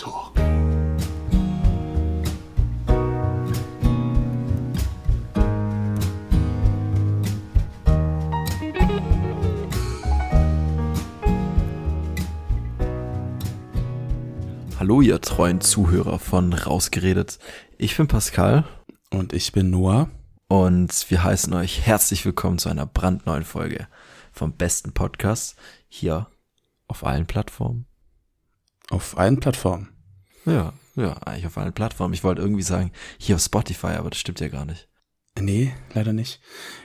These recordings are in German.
Talk. Hallo, ihr treuen Zuhörer von Rausgeredet. Ich bin Pascal. Und ich bin Noah. Und wir heißen euch herzlich willkommen zu einer brandneuen Folge vom besten Podcast hier auf allen Plattformen. Auf allen Plattformen. Ja, ja, eigentlich auf allen Plattformen. Ich wollte irgendwie sagen, hier auf Spotify, aber das stimmt ja gar nicht. Nee, leider nicht.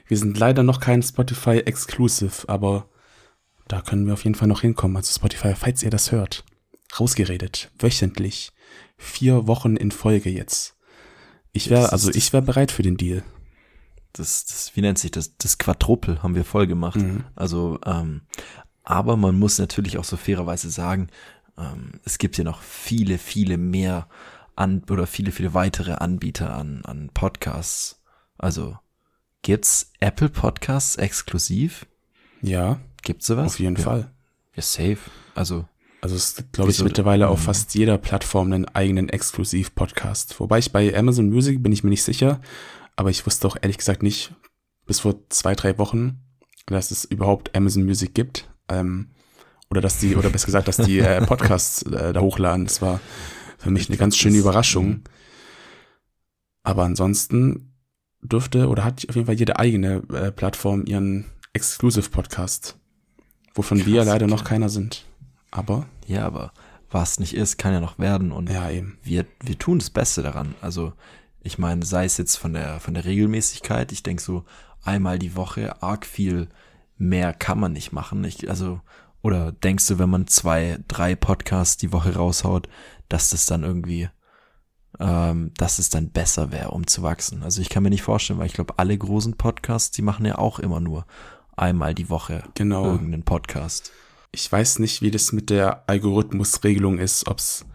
Wir sind leider noch kein Spotify Exclusive, aber da können wir auf jeden Fall noch hinkommen. Also Spotify, falls ihr das hört. Rausgeredet. Wöchentlich. Vier Wochen in Folge jetzt. Ich wäre, also ich wäre bereit für den Deal. Das, das, wie nennt sich das? Das Quadrupel haben wir voll gemacht. Mhm. Also, ähm, aber man muss natürlich auch so fairerweise sagen, es gibt ja noch viele, viele mehr an oder viele, viele weitere Anbieter an, an Podcasts. Also gibt's Apple Podcasts exklusiv? Ja, Gibt's sowas? auf jeden ja. Fall. Ja, safe. Also, Also es gibt, glaube ich, mittlerweile auf Mhm. fast jeder Plattform einen eigenen Exklusiv-Podcast. Wobei ich bei Amazon Music bin ich mir nicht sicher, aber ich wusste auch ehrlich gesagt nicht bis vor zwei, drei Wochen, dass es überhaupt Amazon Music gibt. Ähm, oder dass die, oder besser gesagt, dass die äh, Podcasts äh, da hochladen. Das war für mich eine ganz schöne Überraschung. Aber ansonsten dürfte oder hat auf jeden Fall jede eigene äh, Plattform ihren Exclusive-Podcast, wovon wir Krass, leider noch okay. keiner sind. Aber ja, aber was nicht ist, kann ja noch werden und ja, eben. wir, wir tun das Beste daran. Also, ich meine, sei es jetzt von der, von der Regelmäßigkeit, ich denke so einmal die Woche, arg viel mehr kann man nicht machen. Ich, also, oder denkst du, wenn man zwei, drei Podcasts die Woche raushaut, dass das dann irgendwie, ähm, dass es dann besser wäre, um zu wachsen? Also ich kann mir nicht vorstellen, weil ich glaube, alle großen Podcasts, die machen ja auch immer nur einmal die Woche Genau. irgendeinen Podcast. Ich weiß nicht, wie das mit der Algorithmusregelung ist, ob es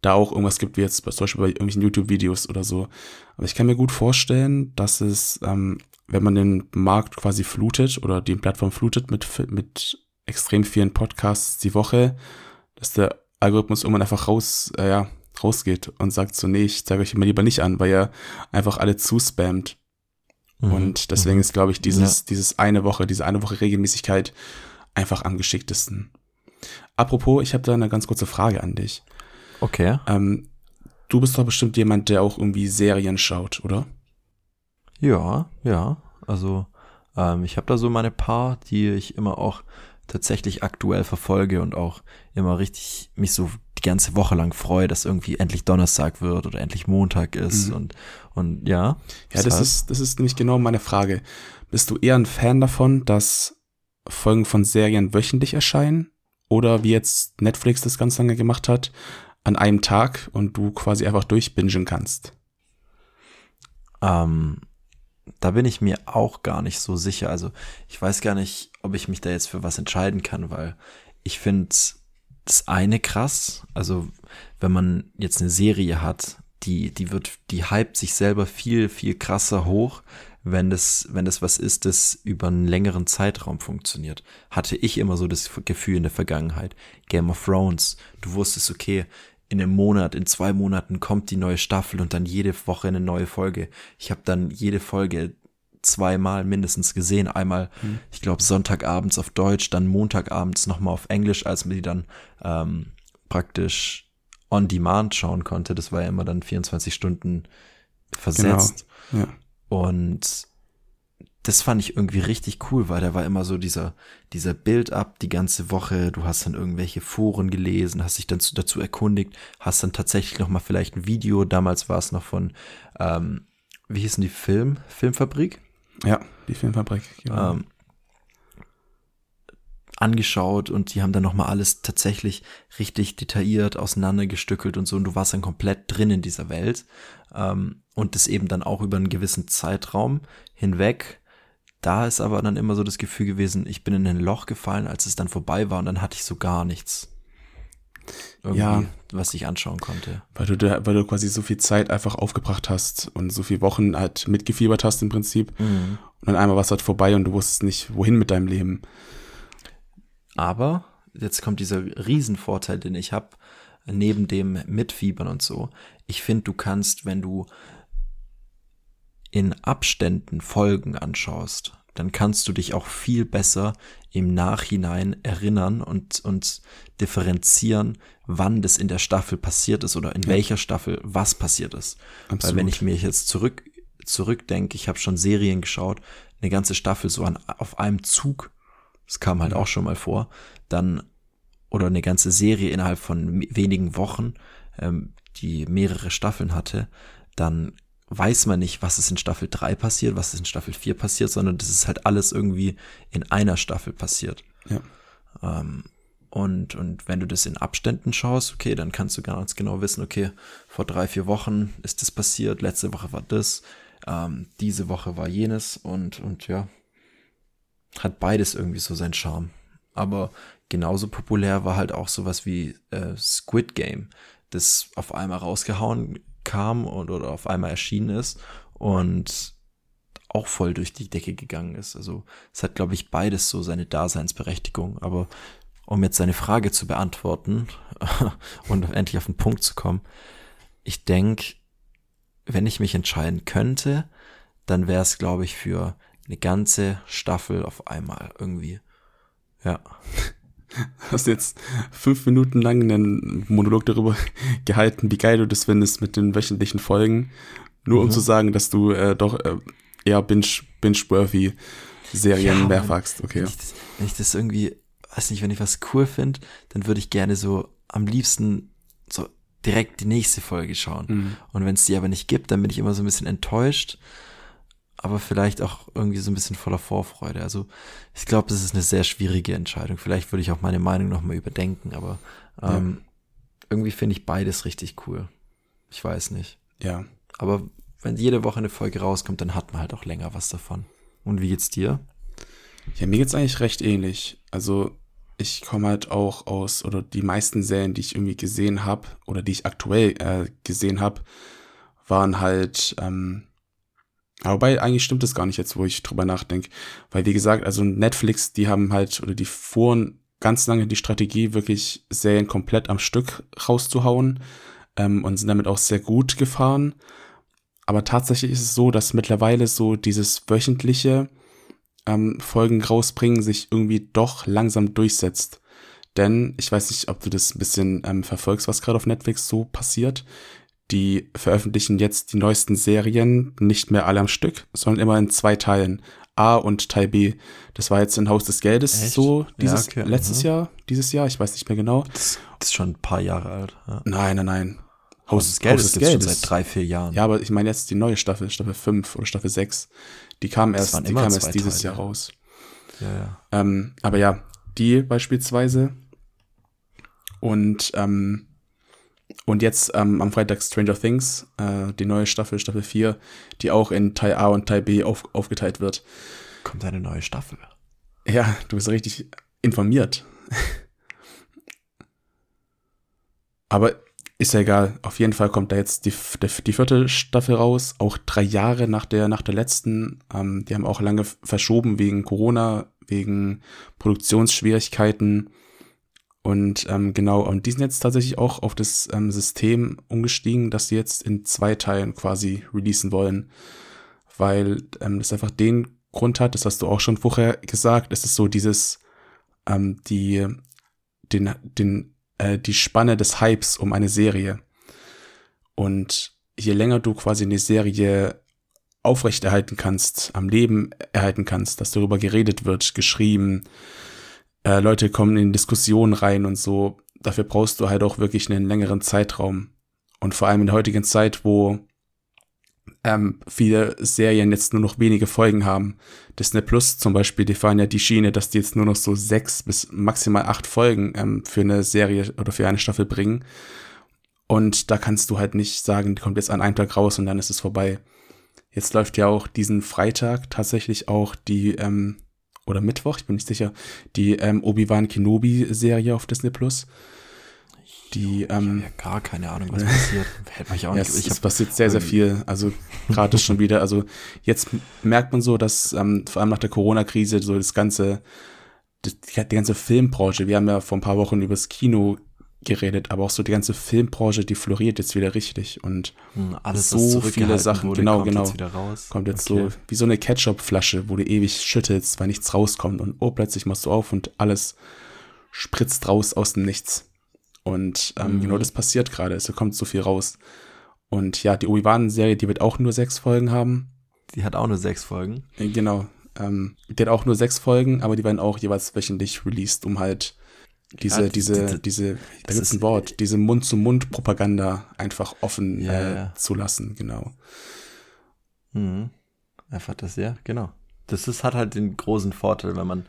da auch irgendwas gibt, wie jetzt zum Beispiel bei irgendwelchen YouTube-Videos oder so. Aber ich kann mir gut vorstellen, dass es, ähm, wenn man den Markt quasi flutet oder die Plattform flutet mit, mit extrem vielen Podcasts die Woche, dass der Algorithmus irgendwann einfach raus, äh, ja, rausgeht und sagt so, nee, ich zeige euch immer lieber nicht an, weil er einfach alle zuspammt. Mhm. Und deswegen ist, glaube ich, dieses, dieses eine Woche, diese eine Woche Regelmäßigkeit einfach am geschicktesten. Apropos, ich habe da eine ganz kurze Frage an dich. Okay. Ähm, du bist doch bestimmt jemand, der auch irgendwie Serien schaut, oder? Ja, ja. Also ähm, ich habe da so meine paar, die ich immer auch tatsächlich aktuell verfolge und auch immer richtig mich so die ganze Woche lang freue, dass irgendwie endlich Donnerstag wird oder endlich Montag ist Mhm. und und ja. Ja, das ist, das ist nämlich genau meine Frage. Bist du eher ein Fan davon, dass Folgen von Serien wöchentlich erscheinen? Oder wie jetzt Netflix das ganz lange gemacht hat, an einem Tag und du quasi einfach durchbingen kannst? Ähm, da bin ich mir auch gar nicht so sicher. Also ich weiß gar nicht, ob ich mich da jetzt für was entscheiden kann, weil ich finde das eine krass. Also wenn man jetzt eine Serie hat, die, die wird, die hypt sich selber viel, viel krasser hoch, wenn das, wenn das was ist, das über einen längeren Zeitraum funktioniert. Hatte ich immer so das Gefühl in der Vergangenheit. Game of Thrones, du wusstest, okay, in einem Monat, in zwei Monaten kommt die neue Staffel und dann jede Woche eine neue Folge. Ich habe dann jede Folge zweimal mindestens gesehen. Einmal, ich glaube, Sonntagabends auf Deutsch, dann Montagabends nochmal auf Englisch, als man die dann ähm, praktisch on demand schauen konnte. Das war ja immer dann 24 Stunden versetzt. Ja. Und das fand ich irgendwie richtig cool, weil da war immer so dieser, dieser Build-up die ganze Woche. Du hast dann irgendwelche Foren gelesen, hast dich dann zu, dazu erkundigt, hast dann tatsächlich noch mal vielleicht ein Video. Damals war es noch von, ähm, wie hießen die Film, Filmfabrik? Ja, die Filmfabrik. Genau. ähm, angeschaut und die haben dann nochmal alles tatsächlich richtig detailliert auseinandergestückelt und so und du warst dann komplett drin in dieser Welt ähm, und das eben dann auch über einen gewissen Zeitraum hinweg. Da ist aber dann immer so das Gefühl gewesen, ich bin in ein Loch gefallen, als es dann vorbei war und dann hatte ich so gar nichts. Irgendwie, Ja. was ich anschauen konnte. Weil du, da, weil du quasi so viel Zeit einfach aufgebracht hast und so viele Wochen halt mitgefiebert hast im Prinzip. Mhm. Und dann einmal war es halt vorbei und du wusstest nicht, wohin mit deinem Leben. Aber jetzt kommt dieser Riesenvorteil, den ich habe. neben dem Mitfiebern und so. Ich finde, du kannst, wenn du in Abständen Folgen anschaust, dann kannst du dich auch viel besser im Nachhinein erinnern und, und differenzieren, wann das in der Staffel passiert ist oder in ja. welcher Staffel was passiert ist. Absolut. Weil wenn ich mir jetzt zurück, zurückdenke, ich habe schon Serien geschaut, eine ganze Staffel so an, auf einem Zug, das kam halt ja. auch schon mal vor, dann oder eine ganze Serie innerhalb von wenigen Wochen, ähm, die mehrere Staffeln hatte, dann weiß man nicht, was ist in Staffel 3 passiert, was ist in Staffel 4 passiert, sondern das ist halt alles irgendwie in einer Staffel passiert. Ja. Ähm, und, und wenn du das in Abständen schaust, okay, dann kannst du ganz genau wissen, okay, vor drei, vier Wochen ist das passiert, letzte Woche war das, ähm, diese Woche war jenes und, und ja, hat beides irgendwie so seinen Charme. Aber genauso populär war halt auch sowas wie äh, Squid Game, das auf einmal rausgehauen kam und oder auf einmal erschienen ist und auch voll durch die Decke gegangen ist. Also es hat, glaube ich, beides so seine Daseinsberechtigung. Aber um jetzt seine Frage zu beantworten und endlich auf den Punkt zu kommen, ich denke, wenn ich mich entscheiden könnte, dann wäre es, glaube ich, für eine ganze Staffel auf einmal irgendwie. Ja. hast jetzt fünf Minuten lang einen Monolog darüber gehalten, wie geil du das findest mit den wöchentlichen Folgen. Nur mhm. um zu sagen, dass du äh, doch äh, eher binge-worthy binge Serien ja, mehr fragst. Okay. Wenn ich, das, wenn ich das irgendwie, weiß nicht, wenn ich was cool finde, dann würde ich gerne so am liebsten so direkt die nächste Folge schauen. Mhm. Und wenn es die aber nicht gibt, dann bin ich immer so ein bisschen enttäuscht aber vielleicht auch irgendwie so ein bisschen voller Vorfreude. Also ich glaube, das ist eine sehr schwierige Entscheidung. Vielleicht würde ich auch meine Meinung nochmal überdenken, aber ähm, ja. irgendwie finde ich beides richtig cool. Ich weiß nicht. Ja. Aber wenn jede Woche eine Folge rauskommt, dann hat man halt auch länger was davon. Und wie geht's dir? Ja, mir geht's eigentlich recht ähnlich. Also ich komme halt auch aus, oder die meisten Serien, die ich irgendwie gesehen habe, oder die ich aktuell äh, gesehen habe, waren halt ähm, wobei, eigentlich stimmt das gar nicht jetzt, wo ich drüber nachdenke. Weil, wie gesagt, also Netflix, die haben halt, oder die fuhren ganz lange die Strategie, wirklich Serien komplett am Stück rauszuhauen ähm, und sind damit auch sehr gut gefahren. Aber tatsächlich ist es so, dass mittlerweile so dieses wöchentliche ähm, Folgen rausbringen sich irgendwie doch langsam durchsetzt. Denn ich weiß nicht, ob du das ein bisschen ähm, verfolgst, was gerade auf Netflix so passiert die veröffentlichen jetzt die neuesten Serien nicht mehr alle am Stück, sondern immer in zwei Teilen. A und Teil B. Das war jetzt in Haus des Geldes Echt? so dieses ja, okay. letztes mhm. Jahr, dieses Jahr, ich weiß nicht mehr genau. Das, das ist schon ein paar Jahre alt. Ja. Nein, nein, nein. Haus, des Geldes, Haus des Geldes. schon seit drei, vier Jahren. Ja, aber ich meine jetzt die neue Staffel, Staffel 5 oder Staffel 6. Die kam erst, die kam erst dieses Teile. Jahr raus. Ja, ja. Ähm, aber ja, die beispielsweise. Und ähm, und jetzt ähm, am Freitag Stranger Things, äh, die neue Staffel, Staffel 4, die auch in Teil A und Teil B auf, aufgeteilt wird. Kommt eine neue Staffel. Ja, du bist richtig informiert. Aber ist ja egal. Auf jeden Fall kommt da jetzt die, die, die, vierte Staffel raus, auch drei Jahre nach der, nach der letzten. Ähm, die haben auch lange verschoben wegen Corona, wegen Produktionsschwierigkeiten. Und ähm, genau, und die sind jetzt tatsächlich auch auf das ähm, System umgestiegen, dass sie jetzt in zwei Teilen quasi releasen wollen. Weil ähm, das einfach den Grund hat, das hast du auch schon vorher gesagt, es ist so dieses, ähm, die, den, den, äh, die Spanne des Hypes um eine Serie. Und je länger du quasi eine Serie aufrechterhalten kannst, am Leben erhalten kannst, dass darüber geredet wird, geschrieben, äh, Leute kommen in Diskussionen rein und so. Dafür brauchst du halt auch wirklich einen längeren Zeitraum. Und vor allem in der heutigen Zeit, wo ähm, viele Serien jetzt nur noch wenige Folgen haben. Disney Plus zum Beispiel, die fahren ja die Schiene, dass die jetzt nur noch so sechs bis maximal acht Folgen ähm, für eine Serie oder für eine Staffel bringen. Und da kannst du halt nicht sagen, die kommt jetzt an einem Tag raus und dann ist es vorbei. Jetzt läuft ja auch diesen Freitag tatsächlich auch die ähm, oder Mittwoch, ich bin nicht sicher, die ähm, Obi-Wan Kenobi-Serie auf Disney Plus. Die, ähm, ich ja gar keine Ahnung, was passiert. Hält mich auch ja, nicht. Es, es passiert sehr, sehr viel. Also gerade schon wieder. Also jetzt merkt man so, dass ähm, vor allem nach der Corona-Krise so das ganze, die, die ganze Filmbranche, wir haben ja vor ein paar Wochen über das Kino geredet, aber auch so die ganze Filmbranche, die floriert jetzt wieder richtig und Hm, Alles, so viele Sachen, wurde, genau, kommt genau. jetzt wieder raus. kommt jetzt Okay. so wie so eine Ketchup-Flasche, wo du ewig schüttelst, weil nichts rauskommt und oh, plötzlich machst du auf und alles spritzt raus aus dem Nichts. Und ähm, Mhm. genau das passiert gerade, es kommt so viel raus. Und ja, die Obi-Wan-Serie, die wird auch nur sechs Folgen haben. Die hat auch nur sechs Folgen. Äh, Genau. Ähm, die hat auch nur sechs Folgen, aber die werden auch jeweils wöchentlich released, um halt diese, Ja, die- diese, die- diese, da das gibt's ein Wort, diese Mund-zu-Mund-Propaganda einfach offen Ja, äh, ja. zu lassen, genau. Mhm. Einfach das, ja, genau. Das ist, hat halt den großen Vorteil, wenn man,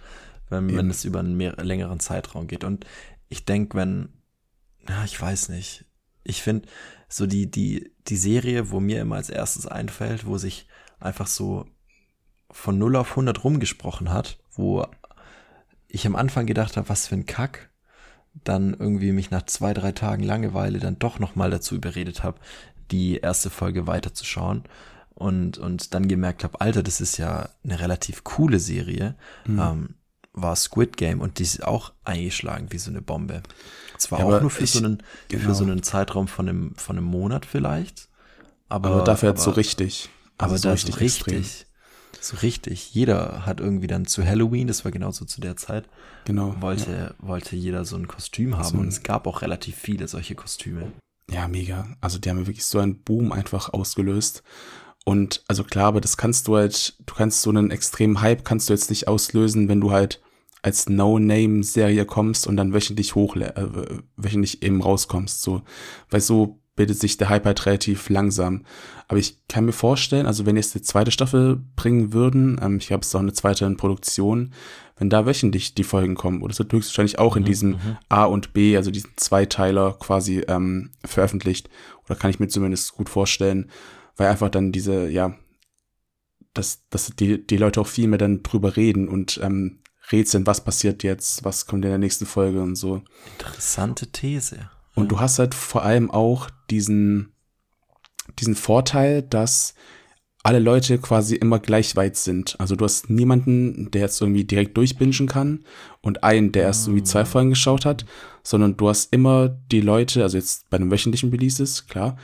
wenn, wenn es über einen mehr, längeren Zeitraum geht. Und ich denke, wenn, ja, ich weiß nicht. Ich finde, so die, die, die Serie, wo mir immer als erstes einfällt, wo sich einfach so von 0 auf 100 rumgesprochen hat, wo ich am Anfang gedacht habe, was für ein Kack, dann irgendwie mich nach zwei, drei Tagen Langeweile dann doch nochmal dazu überredet habe, die erste Folge weiterzuschauen und, und dann gemerkt habe, Alter, das ist ja eine relativ coole Serie, Mhm. ähm, war Squid Game und die ist auch eingeschlagen wie so eine Bombe. Zwar Ja, auch aber nur für ich- so einen, genau. für so einen Zeitraum von einem, von einem Monat vielleicht, aber, Aber, dafür jetzt so aber- richtig. aber Also da so richtig, extrem. so richtig. Jeder hat irgendwie dann zu Halloween, das war genauso zu der Zeit, Genau. wollte, wollte jeder so ein Kostüm haben So ein- und es gab auch relativ viele solche Kostüme. Ja, mega. Also die haben ja wirklich so einen Boom einfach ausgelöst. Und also klar, aber das kannst du halt, du kannst so einen extremen Hype kannst du jetzt nicht auslösen, wenn du halt als No-Name-Serie kommst und dann wöchentlich hoch, äh, wöchentlich eben rauskommst, so. Weil so bildet sich der Hype halt relativ langsam. Aber ich kann mir vorstellen, also wenn jetzt die zweite Staffel bringen würden, ähm, ich glaube, es auch eine zweite in Produktion, wenn da wöchentlich die Folgen kommen, oder es wird höchstwahrscheinlich auch in Mhm, diesem mhm. A und B, also diesen Zweiteiler quasi ähm, veröffentlicht. Oder kann ich mir zumindest gut vorstellen, weil einfach dann diese, ja, dass, dass die, die Leute auch viel mehr dann drüber reden und ähm, rätseln, was passiert jetzt, was kommt in der nächsten Folge und so. Interessante These. Und du hast halt vor allem auch diesen, diesen Vorteil, dass alle Leute quasi immer gleich weit sind. Also du hast niemanden, der jetzt irgendwie direkt durchbingen kann und einen, der erst irgendwie zwei Folgen geschaut hat, sondern du hast immer die Leute, also jetzt bei den wöchentlichen Releases, klar,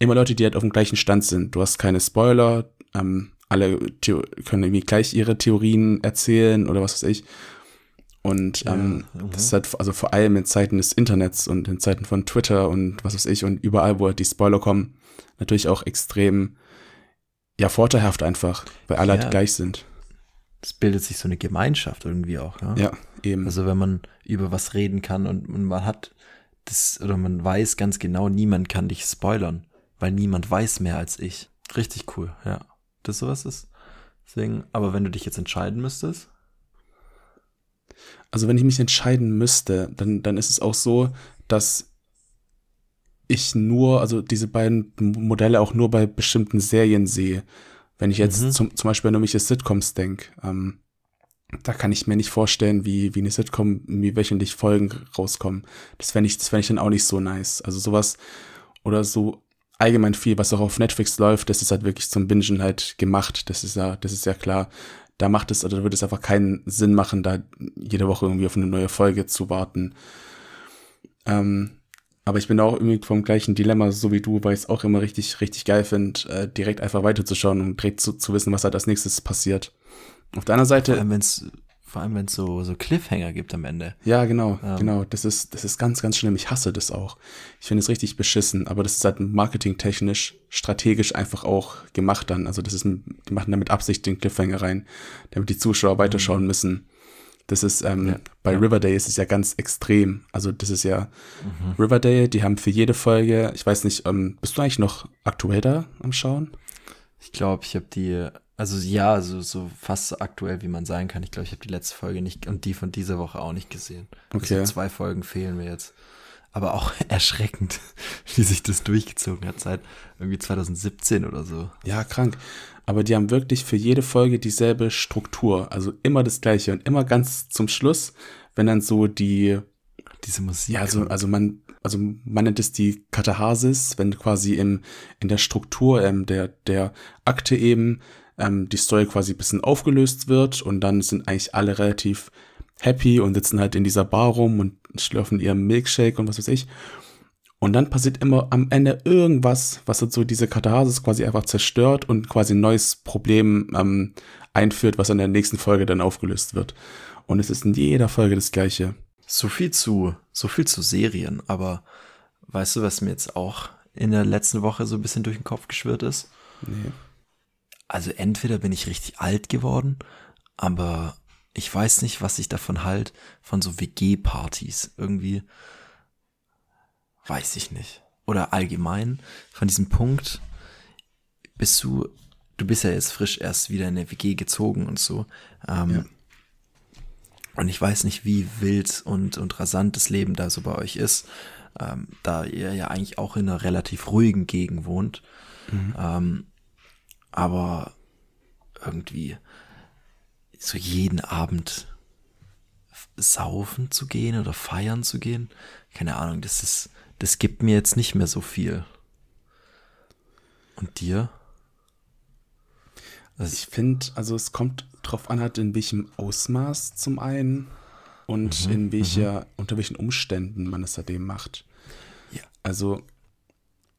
immer Leute, die halt auf dem gleichen Stand sind. Du hast keine Spoiler, ähm, alle Theo können irgendwie gleich ihre Theorien erzählen oder was weiß ich. Und Ja, ähm, mhm. das ist halt also vor allem in Zeiten des Internets und in Zeiten von Twitter und was weiß ich und überall, wo halt die Spoiler kommen, natürlich auch extrem ja vorteilhaft einfach, weil alle Ja. halt gleich sind. Es bildet sich so eine Gemeinschaft irgendwie auch. Ja? Ja, eben. Also wenn man über was reden kann und, und man hat das, oder man weiß ganz genau, niemand kann dich spoilern, weil niemand weiß mehr als ich. Richtig cool, ja. Das sowas ist. Deswegen, aber wenn du dich jetzt entscheiden müsstest, Also wenn ich mich entscheiden müsste, dann, dann ist es auch so, dass ich nur, also diese beiden Modelle auch nur bei bestimmten Serien sehe. Wenn ich jetzt Mhm. zum, zum Beispiel an irgendwelche Sitcoms denke, ähm, da kann ich mir nicht vorstellen, wie, wie eine Sitcom, wie wöchentlich Folgen rauskommen. Das fände ich, das fände ich dann auch nicht so nice. Also sowas oder so allgemein viel, was auch auf Netflix läuft, das ist halt wirklich zum Bingen halt gemacht. Das ist ja, das ist ja klar. Da macht es, oder da würde es einfach keinen Sinn machen, da jede Woche irgendwie auf eine neue Folge zu warten. Ähm, aber ich bin auch irgendwie vom gleichen Dilemma, so wie du, weil ich es auch immer richtig, richtig geil finde, äh, direkt einfach weiterzuschauen und direkt zu, zu wissen, was halt als nächstes passiert. Auf der anderen vor Seite, allem wenn es vor allem wenn es so, so Cliffhanger gibt am Ende. ja, genau, Ähm. genau. Das ist, das ist ganz, ganz schlimm. Ich hasse das auch. Ich finde es richtig beschissen, aber das ist halt marketingtechnisch, strategisch einfach auch gemacht dann. Also das ist, ein- die machen da mit Absicht den Cliffhanger rein, damit die Zuschauer weiterschauen müssen. Das ist, ähm, Mhm. Ja, bei ja. Riverdale ist es ja ganz extrem. Also das ist ja Mhm. Riverdale, die haben für jede Folge, ich weiß nicht, ähm, bist du eigentlich noch aktuell da am Schauen? Ich glaube, ich habe die, also ja, so, so fast so aktuell, wie man sein kann. Ich glaube, ich habe die letzte Folge nicht und die von dieser Woche auch nicht gesehen. Okay. Also zwei Folgen fehlen mir jetzt. Aber auch erschreckend, wie sich das durchgezogen hat seit irgendwie 2017 oder so. Ja, krank. Aber die haben wirklich für jede Folge dieselbe Struktur. Also immer das gleiche und immer ganz zum Schluss, wenn dann so die, Diese Musik. ja, also, also man, also man nennt es die Katharsis, wenn quasi im, in der Struktur ähm, der, der Akte eben ähm, die Story quasi ein bisschen aufgelöst wird und dann sind eigentlich alle relativ happy und sitzen halt in dieser Bar rum und schlürfen ihren Milkshake und was weiß ich. Und dann passiert immer am Ende irgendwas, was so diese Katharsis quasi einfach zerstört und quasi ein neues Problem ähm, einführt, was in der nächsten Folge dann aufgelöst wird. Und es ist in jeder Folge das Gleiche. So viel zu, so viel zu Serien, aber weißt du, was mir jetzt auch in der letzten Woche so ein bisschen durch den Kopf geschwirrt ist? Nee. Also entweder bin ich richtig alt geworden, aber ich weiß nicht, was ich davon halt von so WG-Partys. Irgendwie weiß ich nicht. Oder allgemein von diesem Punkt bist du, du bist ja jetzt frisch erst wieder in der WG gezogen und so. Ähm, ja. Und ich weiß nicht, wie wild und, und rasant das Leben da so bei euch ist, ähm, da ihr ja eigentlich auch in einer relativ ruhigen Gegend wohnt. Mhm. Ähm, aber irgendwie so jeden Abend saufen zu gehen oder feiern zu gehen, keine Ahnung, das ist, das gibt mir jetzt nicht mehr so viel. Und dir? Also ich finde, also es kommt drauf an, halt in welchem Ausmaß zum einen und mhm, in welcher, mhm. unter welchen Umständen man es seitdem macht. Ja. Also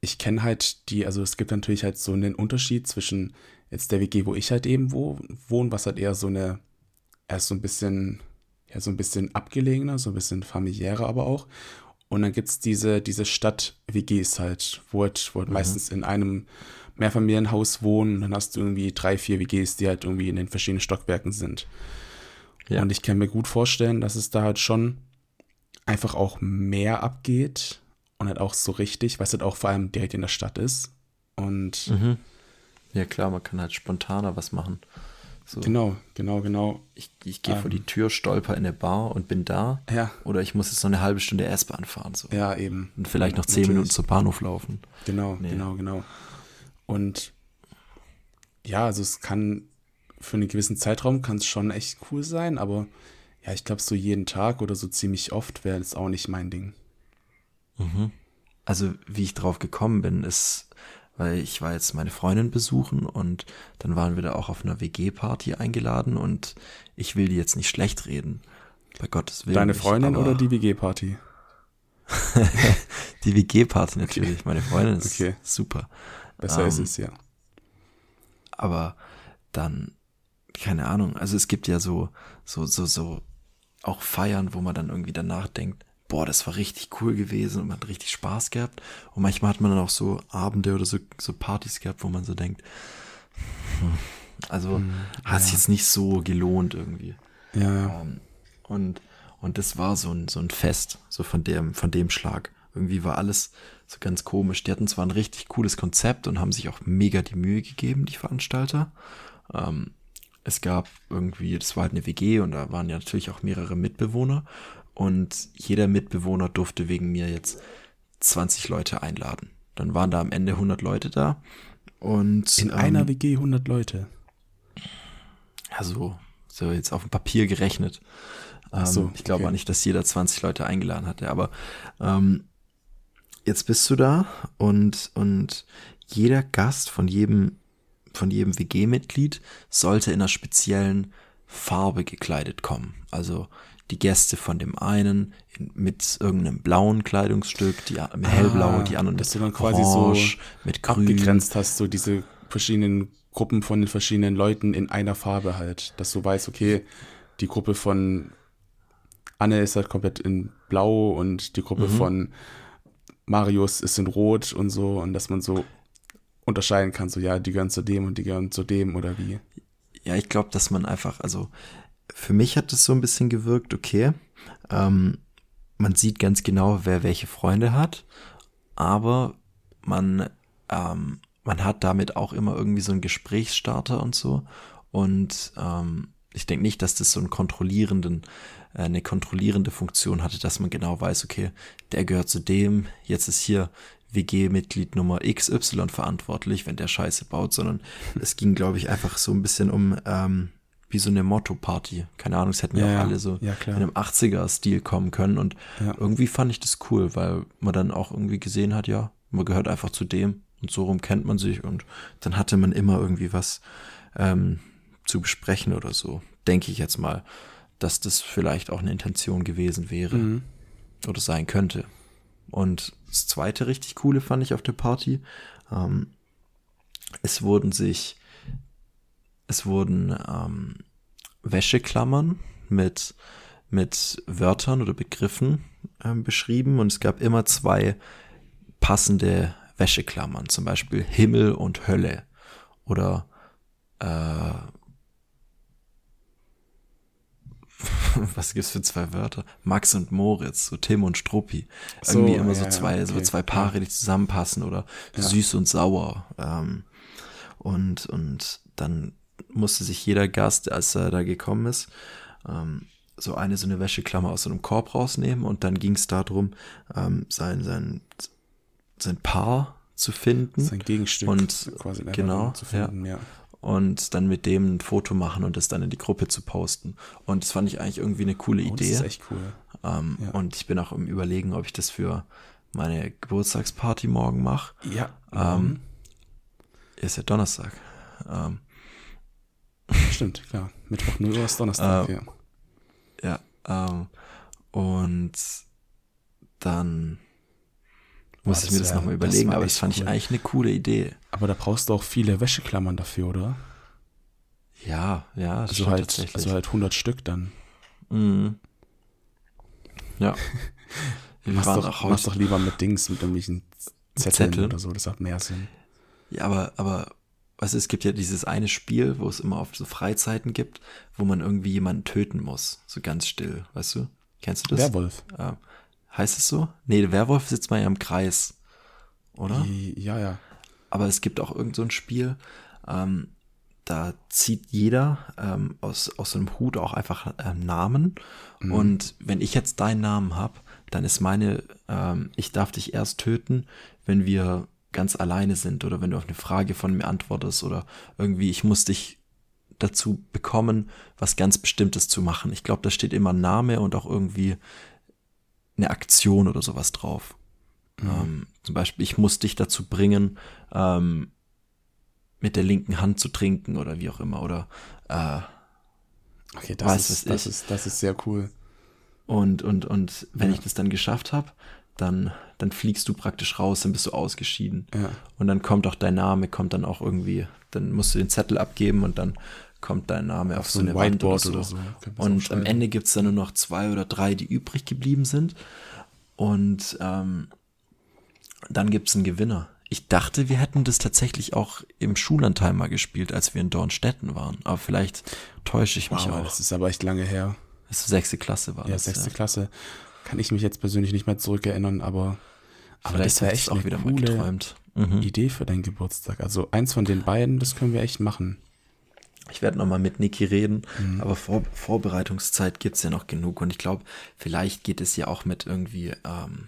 ich kenne halt die, also es gibt natürlich halt so einen Unterschied zwischen jetzt der WG, wo ich halt eben wo, wohne, was halt eher so eine, erst so ein bisschen, ja, so ein bisschen abgelegener, so ein bisschen familiärer aber auch. Und dann gibt es diese, diese Stadt-WGs halt, wo halt, wo halt mhm. meistens in einem Mehrfamilienhaus wohnen. Dann hast du irgendwie drei, vier WGs, die halt irgendwie in den verschiedenen Stockwerken sind. Ja. Und ich kann mir gut vorstellen, dass es da halt schon einfach auch mehr abgeht und halt auch so richtig, weil es halt auch vor allem direkt in der Stadt ist. Und mhm. ja klar, man kann halt spontaner was machen. So. Genau, genau, genau. Ich, ich gehe ähm, vor die Tür, stolper in der Bar und bin da. Ja. Oder ich muss jetzt noch eine halbe Stunde S-Bahn fahren. So. Ja, eben. Und vielleicht noch zehn Natürlich. Minuten zum Bahnhof laufen. Genau, nee. genau, genau. Und ja, also es kann für einen gewissen Zeitraum kann es schon echt cool sein, aber ja, ich glaube, so jeden Tag oder so ziemlich oft wäre es auch nicht mein Ding. Mhm. Also, wie ich drauf gekommen bin, ist, weil ich war jetzt meine Freundin besuchen und dann waren wir da auch auf einer WG-Party eingeladen und ich will die jetzt nicht schlecht reden. Bei Gottes Willen. Deine Freundin nicht, oder die WG-Party? die WG-Party natürlich. Okay. Meine Freundin ist okay. super. Besser ähm, ist es, ja. Aber dann, keine Ahnung, also es gibt ja so, so, so, so auch Feiern, wo man dann irgendwie danach denkt, boah, das war richtig cool gewesen und man hat richtig Spaß gehabt. Und manchmal hat man dann auch so Abende oder so, so Partys gehabt, wo man so denkt, hm, also hm, hat sich jetzt nicht so gelohnt irgendwie. Ja. Ähm, und, und das war so ein, so ein Fest, so von dem, von dem Schlag. Irgendwie war alles so ganz komisch. Die hatten zwar ein richtig cooles Konzept und haben sich auch mega die Mühe gegeben, die Veranstalter. Ähm, es gab irgendwie, das war halt eine WG und da waren ja natürlich auch mehrere Mitbewohner und jeder Mitbewohner durfte wegen mir jetzt 20 Leute einladen. Dann waren da am Ende 100 Leute da. Und, In ähm, einer WG 100 Leute? Ja, so, so jetzt auf dem Papier gerechnet. Ähm, so, ich glaube okay. auch nicht, dass jeder 20 Leute eingeladen hatte, aber ähm, jetzt bist du da und, und jeder Gast von jedem, von jedem WG-Mitglied sollte in einer speziellen Farbe gekleidet kommen. Also die Gäste von dem einen mit irgendeinem blauen Kleidungsstück, die hellblau, ah, die anderen dass du quasi orange, so mit grün. abgegrenzt hast, so diese verschiedenen Gruppen von den verschiedenen Leuten in einer Farbe halt, dass du weißt, okay, die Gruppe von Anne ist halt komplett in blau und die Gruppe mhm. von Marius ist in rot und so und dass man so unterscheiden kann, so ja, die gehören zu dem und die gehören zu dem oder wie. Ja, ich glaube, dass man einfach, also für mich hat es so ein bisschen gewirkt, okay, ähm, man sieht ganz genau, wer welche Freunde hat, aber man, ähm, man hat damit auch immer irgendwie so einen Gesprächsstarter und so. Und ähm, ich denke nicht, dass das so einen kontrollierenden, äh, eine kontrollierende Funktion hatte, dass man genau weiß, okay, der gehört zu dem, jetzt ist hier WG-Mitglied Nummer XY verantwortlich, wenn der Scheiße baut, sondern es ging, glaube ich, einfach so ein bisschen um ähm, wie so eine Motto-Party. Keine Ahnung, es hätten ja, ja auch alle so ja, in einem 80er-Stil kommen können. Und ja. irgendwie fand ich das cool, weil man dann auch irgendwie gesehen hat, ja, man gehört einfach zu dem und so rum kennt man sich und dann hatte man immer irgendwie was ähm, zu besprechen oder so, denke ich jetzt mal. dass das vielleicht auch eine Intention gewesen wäre Mhm. oder sein könnte. Und das zweite richtig coole fand ich auf der Party. Ähm, es wurden sich, es wurden ähm, Wäscheklammern mit, mit Wörtern oder Begriffen ähm, beschrieben und es gab immer zwei passende Wäscheklammern, zum Beispiel Himmel und Hölle oder äh, was gibt's für zwei Wörter? Max und Moritz, so Tim und Struppi. So, Irgendwie immer so ja, zwei, so okay, zwei Paare, die zusammenpassen oder Ja. süß und sauer. Ähm, und, und dann musste sich jeder Gast, als er da gekommen ist, ähm, so eine so eine Wäscheklammer aus so einem Korb rausnehmen und dann ging es darum, ähm, sein, sein, sein Paar zu finden Sein Gegenstück Und, quasi genau, zu finden, ja. und dann mit dem ein Foto machen und das dann in die Gruppe zu posten. Und das fand ich eigentlich irgendwie eine coole Oh, das Idee. ist echt cool. Ähm, Ja. Und ich bin auch im Überlegen, ob ich das für meine Geburtstagsparty morgen mache. Ja, Ähm, Ist ja Donnerstag. Ähm, stimmt, klar. Mittwoch 0 Uhr ist Donnerstag, Äh, ja. ja. Ähm, und dann muss ich mir das das nochmal das überlegen, war aber das fand ich cool. eigentlich eine coole Idee. Aber da brauchst du auch viele Wäscheklammern dafür, oder? Ja, ja, das Also halt, tatsächlich. also halt 100 Stück dann. Mhm. Ja. Waren doch, mach's doch lieber mit Dings, mit irgendwelchen Zetteln, Zetteln? oder so, das hat mehr Sinn. Ja, aber, aber, weißt du, es gibt ja dieses eine Spiel, wo es immer auf so Freizeiten gibt, wo man irgendwie jemanden töten muss. So ganz still, weißt du? Kennst du das? Werwolf. Äh, heißt es so? Nee, der Werwolf sitzt mal ja im Kreis. Oder? Ja, ja. Aber es gibt auch irgend so ein Spiel, ähm, da zieht jeder ähm, aus, aus so einem Hut auch einfach ähm, Namen. Mhm. Und wenn ich jetzt deinen Namen habe, dann ist meine, ähm, ich darf dich erst töten, wenn wir ganz alleine sind oder wenn du auf eine Frage von mir antwortest oder irgendwie, ich muss dich dazu bekommen, was ganz Bestimmtes zu machen. Ich glaube, da steht immer ein Name und auch irgendwie eine Aktion oder sowas drauf. Ähm, zum Beispiel, ich muss dich dazu bringen, ähm, mit der linken Hand zu trinken oder wie auch immer. Oder äh, Okay, das, was ist, das, ich- ist, das ist sehr cool. und, und, und wenn Ja. ich das dann geschafft habe, dann, dann fliegst du praktisch raus, dann bist du ausgeschieden. Ja. Und dann kommt auch dein Name, kommt dann auch irgendwie, dann musst du den Zettel abgeben und dann kommt dein Name auf, so, eine Wand oder so. Whiteboard oder so. Und am. Ende gibt's dann nur noch zwei oder drei, die übrig geblieben sind. Und ähm, dann gibt's einen Gewinner. Ich dachte, wir hätten das tatsächlich auch im Schullandheim mal gespielt, als wir in Dornstetten waren. Aber vielleicht täusche ich mich Wow, auch. das ist aber echt lange her. Das ist sechste Klasse war Ja, das. sechste Klasse. Kann ich mich jetzt persönlich nicht mehr zurückerinnern, aber, aber das wäre echt auch wieder mal coole geträumt. Mhm. Idee für deinen Geburtstag. Also eins von den beiden, das können wir echt machen. Ich werde nochmal mit Niki reden, Mhm. aber Vor Vorbereitungszeit gibt's ja noch genug. Und ich glaube, vielleicht geht es ja auch mit irgendwie ähm,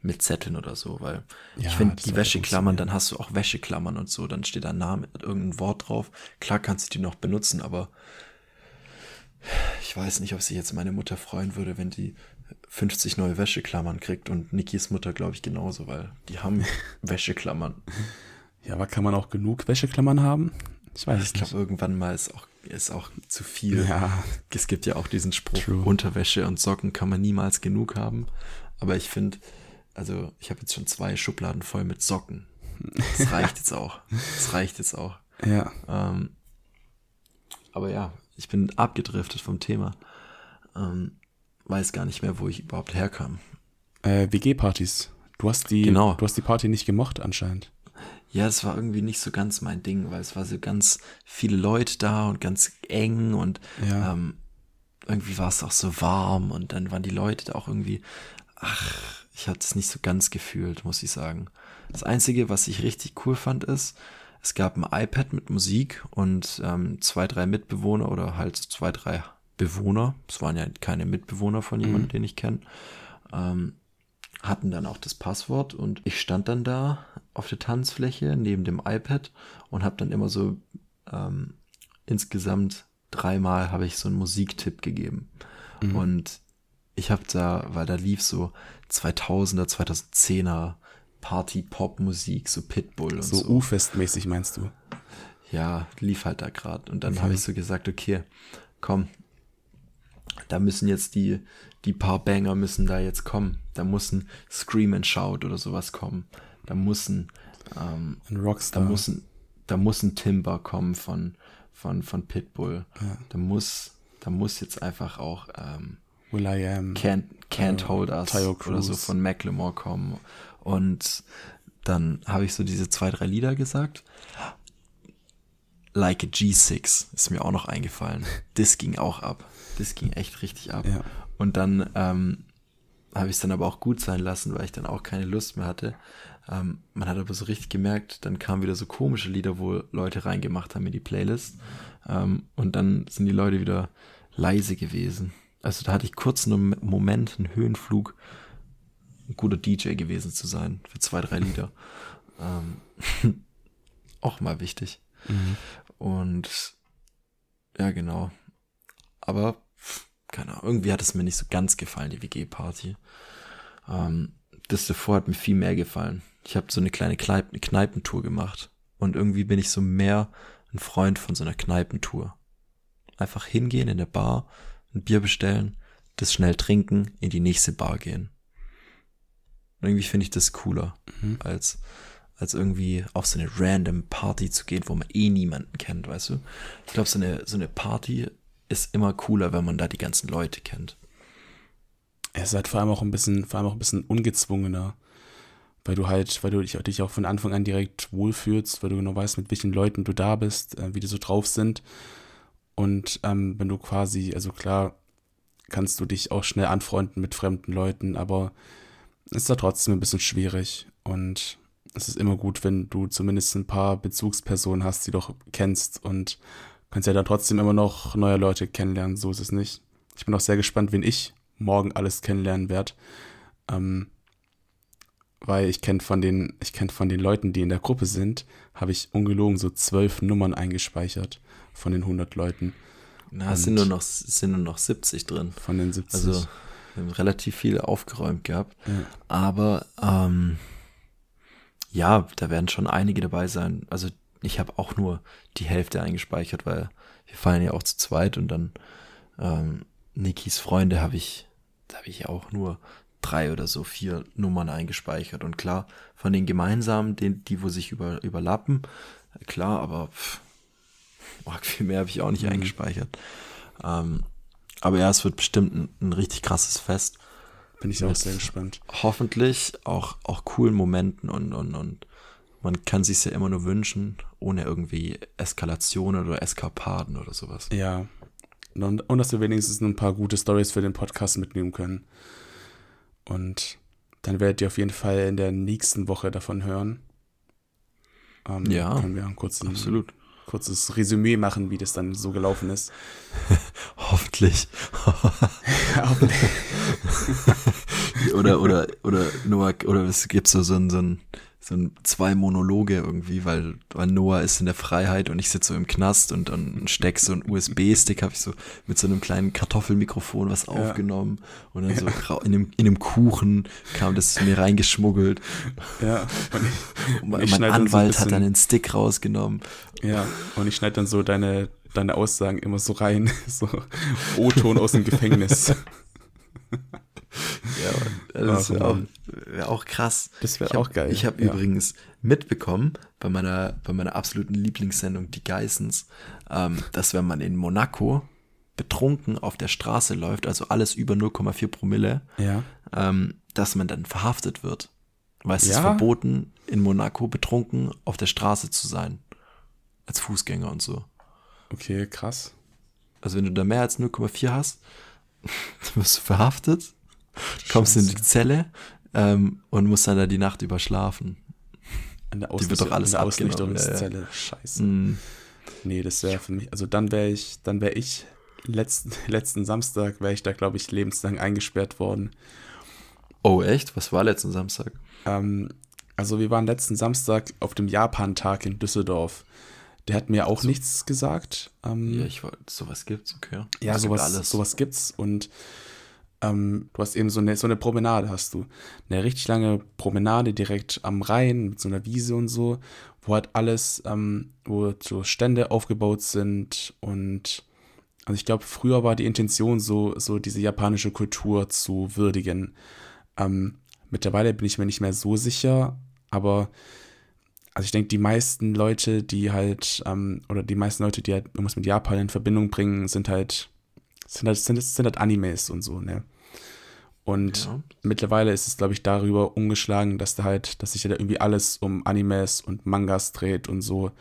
mit Zetteln oder so, weil Ja, ich finde, die Wäscheklammern, dann hast du auch Wäscheklammern und so, dann steht da ein Name, irgendein Wort drauf. Klar kannst du die noch benutzen, aber ich weiß nicht, ob sich jetzt meine Mutter freuen würde, wenn die 50 neue Wäscheklammern kriegt und Nikis Mutter, glaube ich, genauso, weil die haben Wäscheklammern. Ja, aber kann man auch genug Wäscheklammern haben? Ich weiß es Ich glaube, nicht. irgendwann mal ist auch, ist auch zu viel. Ja, Es gibt ja auch diesen Spruch, True. Unterwäsche und Socken kann man niemals genug haben. Aber ich finde, also ich habe jetzt schon zwei Schubladen voll mit Socken. Das reicht jetzt auch. Das reicht jetzt auch. ja. Ähm, aber ja, ich bin abgedriftet vom Thema. Ähm, weiß gar nicht mehr, wo ich überhaupt herkam. Äh, WG-Partys. Du hast die, Genau. du hast die Party nicht gemocht anscheinend. Ja, es war irgendwie nicht so ganz mein Ding, weil es war so ganz viele Leute da und ganz eng und Ja. ähm, irgendwie war es auch so warm und dann waren die Leute da auch irgendwie, ach, ich hatte es nicht so ganz gefühlt, muss ich sagen. Das Einzige, was ich richtig cool fand, ist, es gab ein iPad mit Musik und ähm, zwei, drei Mitbewohner oder halt zwei, drei Bewohner, es waren ja keine Mitbewohner von jemandem, den ich kenne, ähm, hatten dann auch das Passwort und ich stand dann da auf der Tanzfläche neben dem iPad und habe dann immer so ähm, insgesamt dreimal habe ich so einen Musiktipp gegeben und ich habe da, weil da lief so 2000er, 2010er Party Pop Musik, so Pitbull und So so. U-Fest-mäßig meinst du? Ja, lief halt da gerade. Und dann Okay. habe ich so gesagt, okay, komm, da müssen jetzt die, die paar Banger müssen da jetzt kommen. Da muss ein Scream and Shout oder sowas kommen. Da muss ein, ähm, Ein Rockstar. da muss ein, da muss ein Timber kommen von, von, von Pitbull. Ja. Da muss, da muss jetzt einfach auch ähm, Will I Am. Can't, Can't Äh, Hold Us oder so von Macklemore kommen. Und dann habe ich so diese zwei, drei Lieder gesagt. Like a G6 ist mir auch noch eingefallen. Das ging auch ab. Das ging echt richtig ab. Ja. Und dann ähm, habe ich es dann aber auch gut sein lassen, weil ich dann auch keine Lust mehr hatte. Ähm, man hat aber so richtig gemerkt, dann kamen wieder so komische Lieder, wo Leute reingemacht haben in die Playlist. Ähm, und dann sind die Leute wieder leise gewesen. Also da hatte ich kurz einen Moment, einen Höhenflug, ein guter DJ gewesen zu sein für zwei, drei Lieder. ähm, auch mal wichtig. Mhm. Und ja, genau. Aber, keine Ahnung, irgendwie hat es mir nicht so ganz gefallen, die WG-Party. Ähm, das davor hat mir viel mehr gefallen. Ich habe so eine kleine Kneip Kneipentour gemacht. Und irgendwie bin ich so mehr ein Freund von so einer Kneipentour. Einfach hingehen in der Bar, ein Bier bestellen, das schnell trinken, in die nächste Bar gehen. Und irgendwie finde ich das cooler, Mhm. als, als irgendwie auf so eine random Party zu gehen, wo man eh niemanden kennt, weißt du? Ich glaube, so eine, so eine Party ist immer cooler, wenn man da die ganzen Leute kennt. Es ist halt vor allem auch ein bisschen, vor allem auch ein bisschen ungezwungener. Weil du halt, weil du dich, dich auch von Anfang an direkt wohlfühlst, weil du genau weißt, mit welchen Leuten du da bist, äh, wie die so drauf sind. Und ähm, wenn du quasi, also klar, kannst du dich auch schnell anfreunden mit fremden Leuten, aber es ist da trotzdem ein bisschen schwierig. Und es ist immer gut, wenn du zumindest ein paar Bezugspersonen hast, die du auch kennst und kannst ja dann trotzdem immer noch neue Leute kennenlernen. So ist es nicht. Ich bin auch sehr gespannt, wen ich morgen alles kennenlernen werde. Ähm, weil ich kenne von den, ich kenne von den Leuten, die in der Gruppe sind, habe ich ungelogen so zwölf Nummern eingespeichert von den 100 Leuten, Na, es sind nur noch, sind nur noch 70 drin. von den 70. Also, wir haben relativ viele aufgeräumt gehabt. Ja. Aber, ähm, ja, da werden schon einige dabei sein. Also, ich habe auch nur die Hälfte eingespeichert, weil wir fallen ja auch zu zweit und dann, ähm, Nikis Freunde habe ich, da habe ich auch nur drei oder so vier Nummern eingespeichert. Und klar, von den gemeinsamen, den, die, wo sich über, überlappen, klar, aber pff, viel mehr habe ich auch nicht Mhm. eingespeichert. Ähm, aber ja, es wird bestimmt ein, ein richtig krasses Fest. Bin ich auch sehr gespannt. Hoffentlich auch, auch coolen Momenten und, und, und man kann sich ja immer nur wünschen, ohne irgendwie Eskalationen oder Eskapaden oder sowas. Ja. Und, und dass wir wenigstens ein paar gute Stories für den Podcast mitnehmen können. Und dann werdet ihr auf jeden Fall in der nächsten Woche davon hören. Ähm, Ja, Können wir ein kurzes, Absolut. Kurzes Resümee machen, wie das dann so gelaufen ist. Hoffentlich. oder, oder, oder Noah, oder es gibt so, so ein, so ein, so ein zwei Monologe irgendwie, weil, weil Noah ist in der Freiheit und ich sitze so im Knast und dann steck so ein USB-Stick, habe ich so mit so einem kleinen Kartoffelmikrofon was aufgenommen und dann so rau- in einem, in einem Kuchen kam das mir reingeschmuggelt. Ja, und ich, Und mein ich schneide dann so Anwalt hat dann den Stick rausgenommen. Ja, und ich schneide dann so deine, deine Aussagen immer so rein. So O-Ton aus dem Gefängnis. Ja, das wäre auch, wär auch krass. Das wär Ich hab- auch geil, Ich habe ja. übrigens mitbekommen bei meiner, bei meiner absoluten Lieblingssendung, Die Geissens, ähm, dass wenn man in Monaco betrunken auf der Straße läuft, also alles über 0,4 Promille, Ja. ähm, dass man dann verhaftet wird. Weil es ist Ja? verboten, in Monaco betrunken auf der Straße zu sein. Als Fußgänger und so. Okay, krass. Also wenn du da mehr als 0,4 hast, dann wirst du verhaftet, kommst in die Zelle ähm, und musst dann da die Nacht über schlafen. An der, Die wird doch alles abgenommen, ja. Scheiße. Mm, Nee, das wäre für mich, also dann wäre ich, dann wäre ich letzten, letzten Samstag wäre ich da, glaube ich, lebenslang eingesperrt worden. Oh, echt? Was war letzten Samstag? Ähm, also wir waren letzten Samstag auf dem Japan-Tag in Düsseldorf. Der hat mir auch nichts gesagt. Ähm, Ja, ich wollte, sowas gibt's, okay. Ja, Es gibt sowas, sowas gibt's und ähm, du hast eben so eine, so eine Promenade, hast du. Eine richtig lange Promenade direkt am Rhein mit so einer Wiese und so, wo halt alles, ähm, wo so Stände aufgebaut sind und also ich glaube, früher war die Intention so, so diese japanische Kultur zu würdigen. Ähm, mittlerweile bin ich mir nicht mehr so sicher, aber also ich denke, die meisten Leute, die halt, ähm, oder die meisten Leute, die halt irgendwas mit Japan in Verbindung bringen, sind halt, sind halt, sind, sind halt Animes und so, ne? Und ja. mittlerweile ist es, glaube ich, darüber umgeschlagen, dass da halt, dass sich da irgendwie alles um Animes und Mangas dreht und so.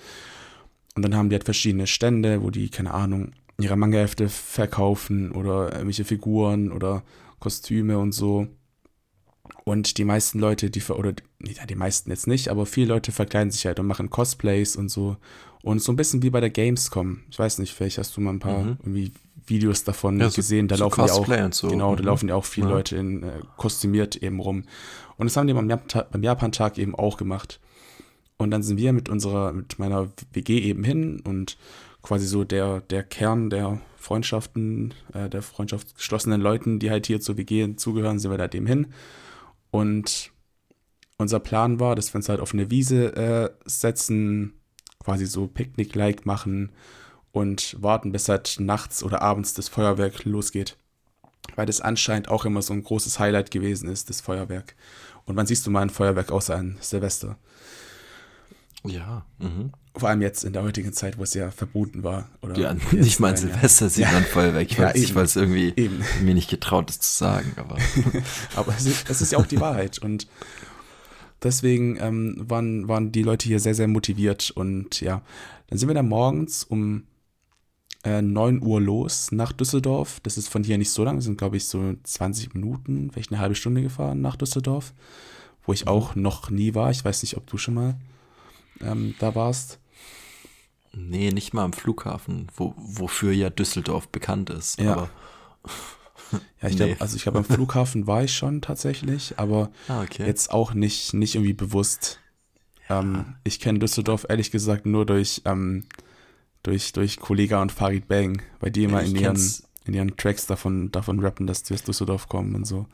Und dann haben die halt verschiedene Stände, wo die, keine Ahnung, ihre Manga-Hefte verkaufen oder irgendwelche Figuren oder Kostüme und so. Und die meisten Leute, die, oder ja, die meisten jetzt nicht, aber viele Leute verkleiden sich halt und machen Cosplays und so. Und so ein bisschen wie bei der Gamescom. Ich weiß nicht, vielleicht hast du mal ein paar mhm. irgendwie Videos davon ja, gesehen. Da so laufen Cosplay ja auch, so. genau, da mhm. laufen ja auch viele ja. Leute in äh, kostümiert eben rum. Und das haben die beim, Jap beim Japan-Tag eben auch gemacht. Und dann sind wir mit unserer, mit meiner WG eben hin und quasi so der, der Kern der Freundschaften, äh, der freundschaftsgeschlossenen Leuten, die halt hier zur WG zugehören, sind wir da dem hin. Und unser Plan war, dass wir uns halt auf eine Wiese äh, setzen, quasi so Picknick-like machen und warten, bis halt nachts oder abends das Feuerwerk losgeht. Weil das anscheinend auch immer so ein großes Highlight gewesen ist, das Feuerwerk. Und wann siehst du mal ein Feuerwerk außer ein Silvester? Ja. Mhm. Vor allem jetzt in der heutigen Zeit, wo es ja verboten war. Oder ja, nicht mal ein Silvester sieht ja. man Feuerwerk. Ich ja, weiß, weil es irgendwie eben. mir nicht getraut ist zu sagen. Aber, aber es, ist, es ist ja auch die Wahrheit. Und deswegen ähm, waren, waren die Leute hier sehr, sehr motiviert. Und ja, dann sind wir dann morgens um äh, 9 Uhr los nach Düsseldorf. Das ist von hier nicht so lang, das sind glaube ich so 20 Minuten, vielleicht eine halbe Stunde gefahren nach Düsseldorf, wo ich mhm. auch noch nie war. Ich weiß nicht, ob du schon mal ähm, da warst. Nee, nicht mal am Flughafen, wo, wofür ja Düsseldorf bekannt ist. Ja. Aber ja, ich nee. glaube, also ich glaube, am Flughafen war ich schon tatsächlich, aber ah, okay. jetzt auch nicht, nicht irgendwie bewusst. Ja. Ähm, ich kenne Düsseldorf ehrlich gesagt nur durch, ähm, durch, durch Kollega und Farid Bang, weil die immer in ihren, in ihren Tracks davon, davon rappen, dass die aus Düsseldorf kommen und so.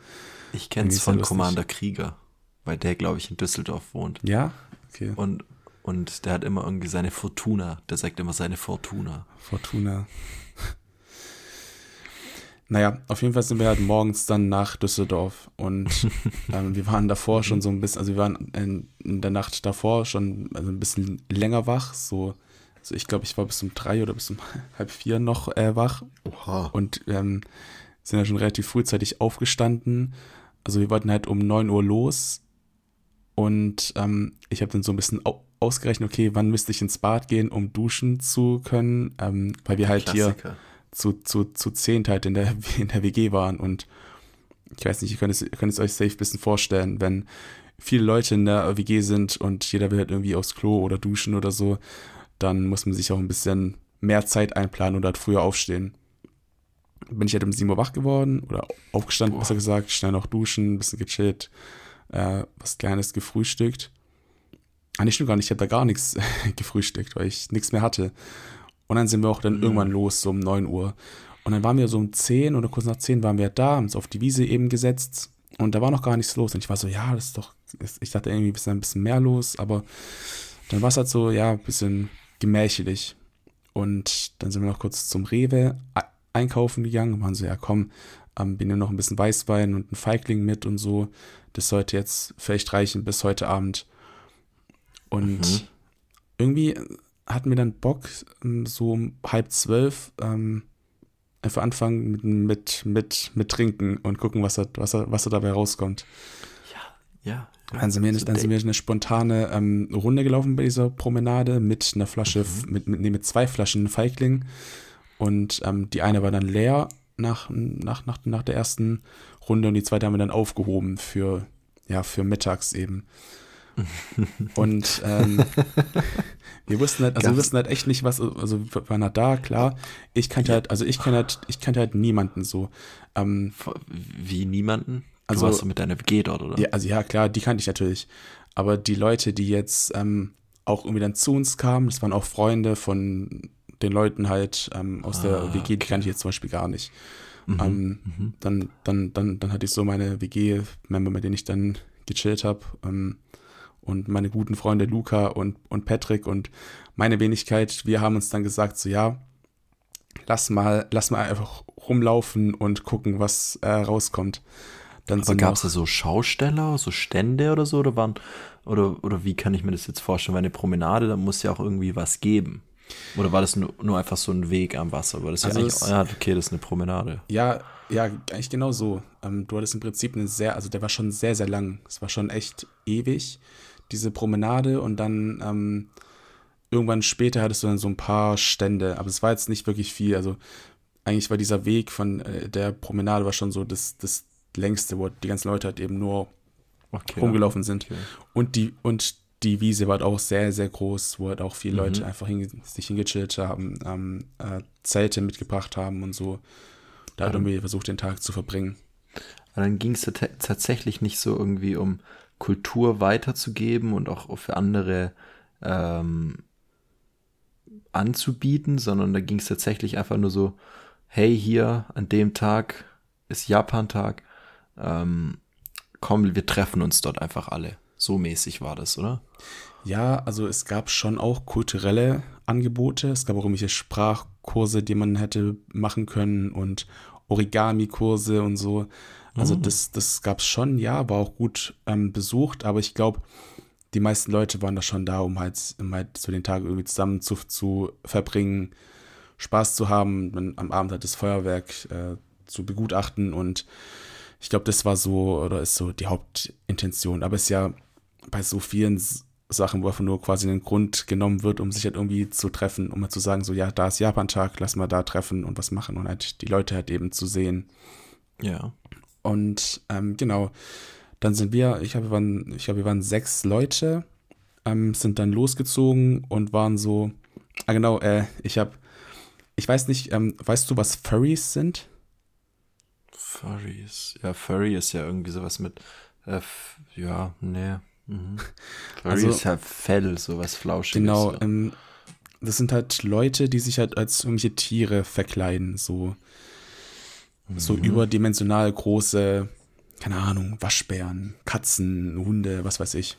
Ich kenne es von Commander Krieger, weil der, glaube ich, in Düsseldorf wohnt. Ja? Okay. Und, und der hat immer irgendwie seine Fortuna. Der sagt immer seine Fortuna. Fortuna. Naja, auf jeden Fall sind wir halt morgens dann nach Düsseldorf und ähm, wir waren davor schon so ein bisschen, also wir waren in, in der Nacht davor schon also ein bisschen länger wach, so also ich glaube, ich war bis um drei oder bis um halb vier noch äh, wach. Oha. Und ähm, sind ja schon relativ frühzeitig aufgestanden. Also wir wollten halt um neun Uhr los. Und ähm, ich habe dann so ein bisschen ausgerechnet, okay, wann müsste ich ins Bad gehen, um duschen zu können. Ähm, weil wir halt Klassiker. hier zu, zu, zu zehnt halt in der, in der WG waren. Und ich weiß nicht, ihr könnt es, ihr könnt es euch safe ein bisschen vorstellen, wenn viele Leute in der WG sind und jeder will halt irgendwie aufs Klo oder duschen oder so dann muss man sich auch ein bisschen mehr Zeit einplanen und halt früher aufstehen. Bin ich halt um 7 Uhr wach geworden oder aufgestanden, Boah. besser gesagt, schnell noch duschen, ein bisschen gechillt, äh, was Kleines gefrühstückt. Ah, nicht nur gar nicht, ich habe da gar nichts gefrühstückt, weil ich nichts mehr hatte. Und dann sind wir auch dann mhm. irgendwann los, so um 9 Uhr. Und dann waren wir so um 10 oder kurz nach 10 waren wir da, haben uns auf die Wiese eben gesetzt. Und da war noch gar nichts los. Und ich war so, ja, das ist doch, ich dachte irgendwie ist ein bisschen mehr los, aber dann war es halt so, ja, ein bisschen gemächlich. Und dann sind wir noch kurz zum Rewe einkaufen gegangen und waren so, ja komm, ähm, wir nehmen noch ein bisschen Weißwein und ein Feigling mit und so. Das sollte jetzt vielleicht reichen bis heute Abend. Und mhm. irgendwie hatten wir dann Bock, so um halb zwölf ähm, einfach anfangen mit, mit, mit, mit Trinken und gucken, was da, was, da, was da dabei rauskommt. Ja, ja. Dann sind wir, dann sind wir eine spontane ähm, Runde gelaufen bei dieser Promenade mit einer Flasche, mhm. mit, mit, nee, mit zwei Flaschen Feigling. Und ähm, die eine war dann leer nach, nach, nach, nach der ersten Runde und die zweite haben wir dann aufgehoben für, ja, für mittags eben. Und ähm, wir wussten halt, also wir wussten halt echt nicht, was, also wir waren halt da, klar. Ich kannte halt, also ich kannte halt, ich kannte halt niemanden so. Ähm, Wie niemanden? Also, du warst mit deiner WG dort, oder? Ja, also ja, klar, die kannte ich natürlich. Aber die Leute, die jetzt ähm, auch irgendwie dann zu uns kamen, das waren auch Freunde von den Leuten halt ähm, aus ah, der WG, okay. die kannte ich jetzt zum Beispiel gar nicht. Mhm, ähm, mhm. Dann, dann, dann, dann hatte ich so meine WG-Member, mit denen ich dann gechillt habe. Ähm, und meine guten Freunde Luca und, und Patrick und meine Wenigkeit, wir haben uns dann gesagt, so ja, lass mal, lass mal einfach rumlaufen und gucken, was äh, rauskommt. Dann Aber gab es da so Schausteller, so Stände oder so, oder waren, oder, oder wie kann ich mir das jetzt vorstellen? Weil eine Promenade, da muss ja auch irgendwie was geben. Oder war das nur, nur einfach so ein Weg am Wasser? War das also ja eigentlich, ja, okay, das ist eine Promenade. Ja, ja, eigentlich genau so. Ähm, du hattest im Prinzip eine sehr, also der war schon sehr, sehr lang. Es war schon echt ewig, diese Promenade. Und dann ähm, irgendwann später hattest du dann so ein paar Stände. Aber es war jetzt nicht wirklich viel. Also eigentlich war dieser Weg von äh, der Promenade war schon so das, das längste, wo die ganzen Leute halt eben nur okay, rumgelaufen sind. Okay. Und die, und die Wiese war halt auch sehr, sehr groß, wo halt auch viele mhm. Leute einfach hin, sich hingechillt haben, ähm, äh, Zelte mitgebracht haben und so. Da hat irgendwie versucht, den Tag zu verbringen. Aber dann ging es tatsächlich nicht so irgendwie um Kultur weiterzugeben und auch für andere ähm, anzubieten, sondern da ging es tatsächlich einfach nur so, hey, hier an dem Tag ist Japan-Tag, ähm, komm, wir treffen uns dort einfach alle. So mäßig war das, oder? Ja, also es gab schon auch kulturelle Angebote. Es gab auch irgendwelche Sprachkurse, die man hätte machen können und Origami-Kurse und so. Also mhm. das, das gab es schon, ja, war auch gut ähm, besucht, aber ich glaube, die meisten Leute waren da schon da, um halt, um halt so den Tag irgendwie zusammen zu, zu verbringen, Spaß zu haben, dann am Abend halt das Feuerwerk äh, zu begutachten und ich glaube, das war so oder ist so die Hauptintention. Aber es ist ja bei so vielen Sachen, wo einfach nur quasi ein Grund genommen wird, um sich halt irgendwie zu treffen, um mal zu sagen, so, ja, da ist Japan-Tag, lass mal da treffen und was machen und halt die Leute halt eben zu sehen. Ja. Und ähm, genau, dann sind wir, ich glaube, wir waren, ich glaube, wir waren sechs Leute, ähm, sind dann losgezogen und waren so, ah genau, äh, ich habe, ich weiß nicht, ähm, weißt du, was Furries sind? Furries, ja, Furry ist ja irgendwie sowas mit, äh, ja, nee, Mhm. also, ist ja Fell, sowas Flauschiges. Genau, ähm, das sind halt Leute, die sich halt als irgendwelche Tiere verkleiden, so, mhm. so überdimensional große, keine Ahnung, Waschbären, Katzen, Hunde, was weiß ich.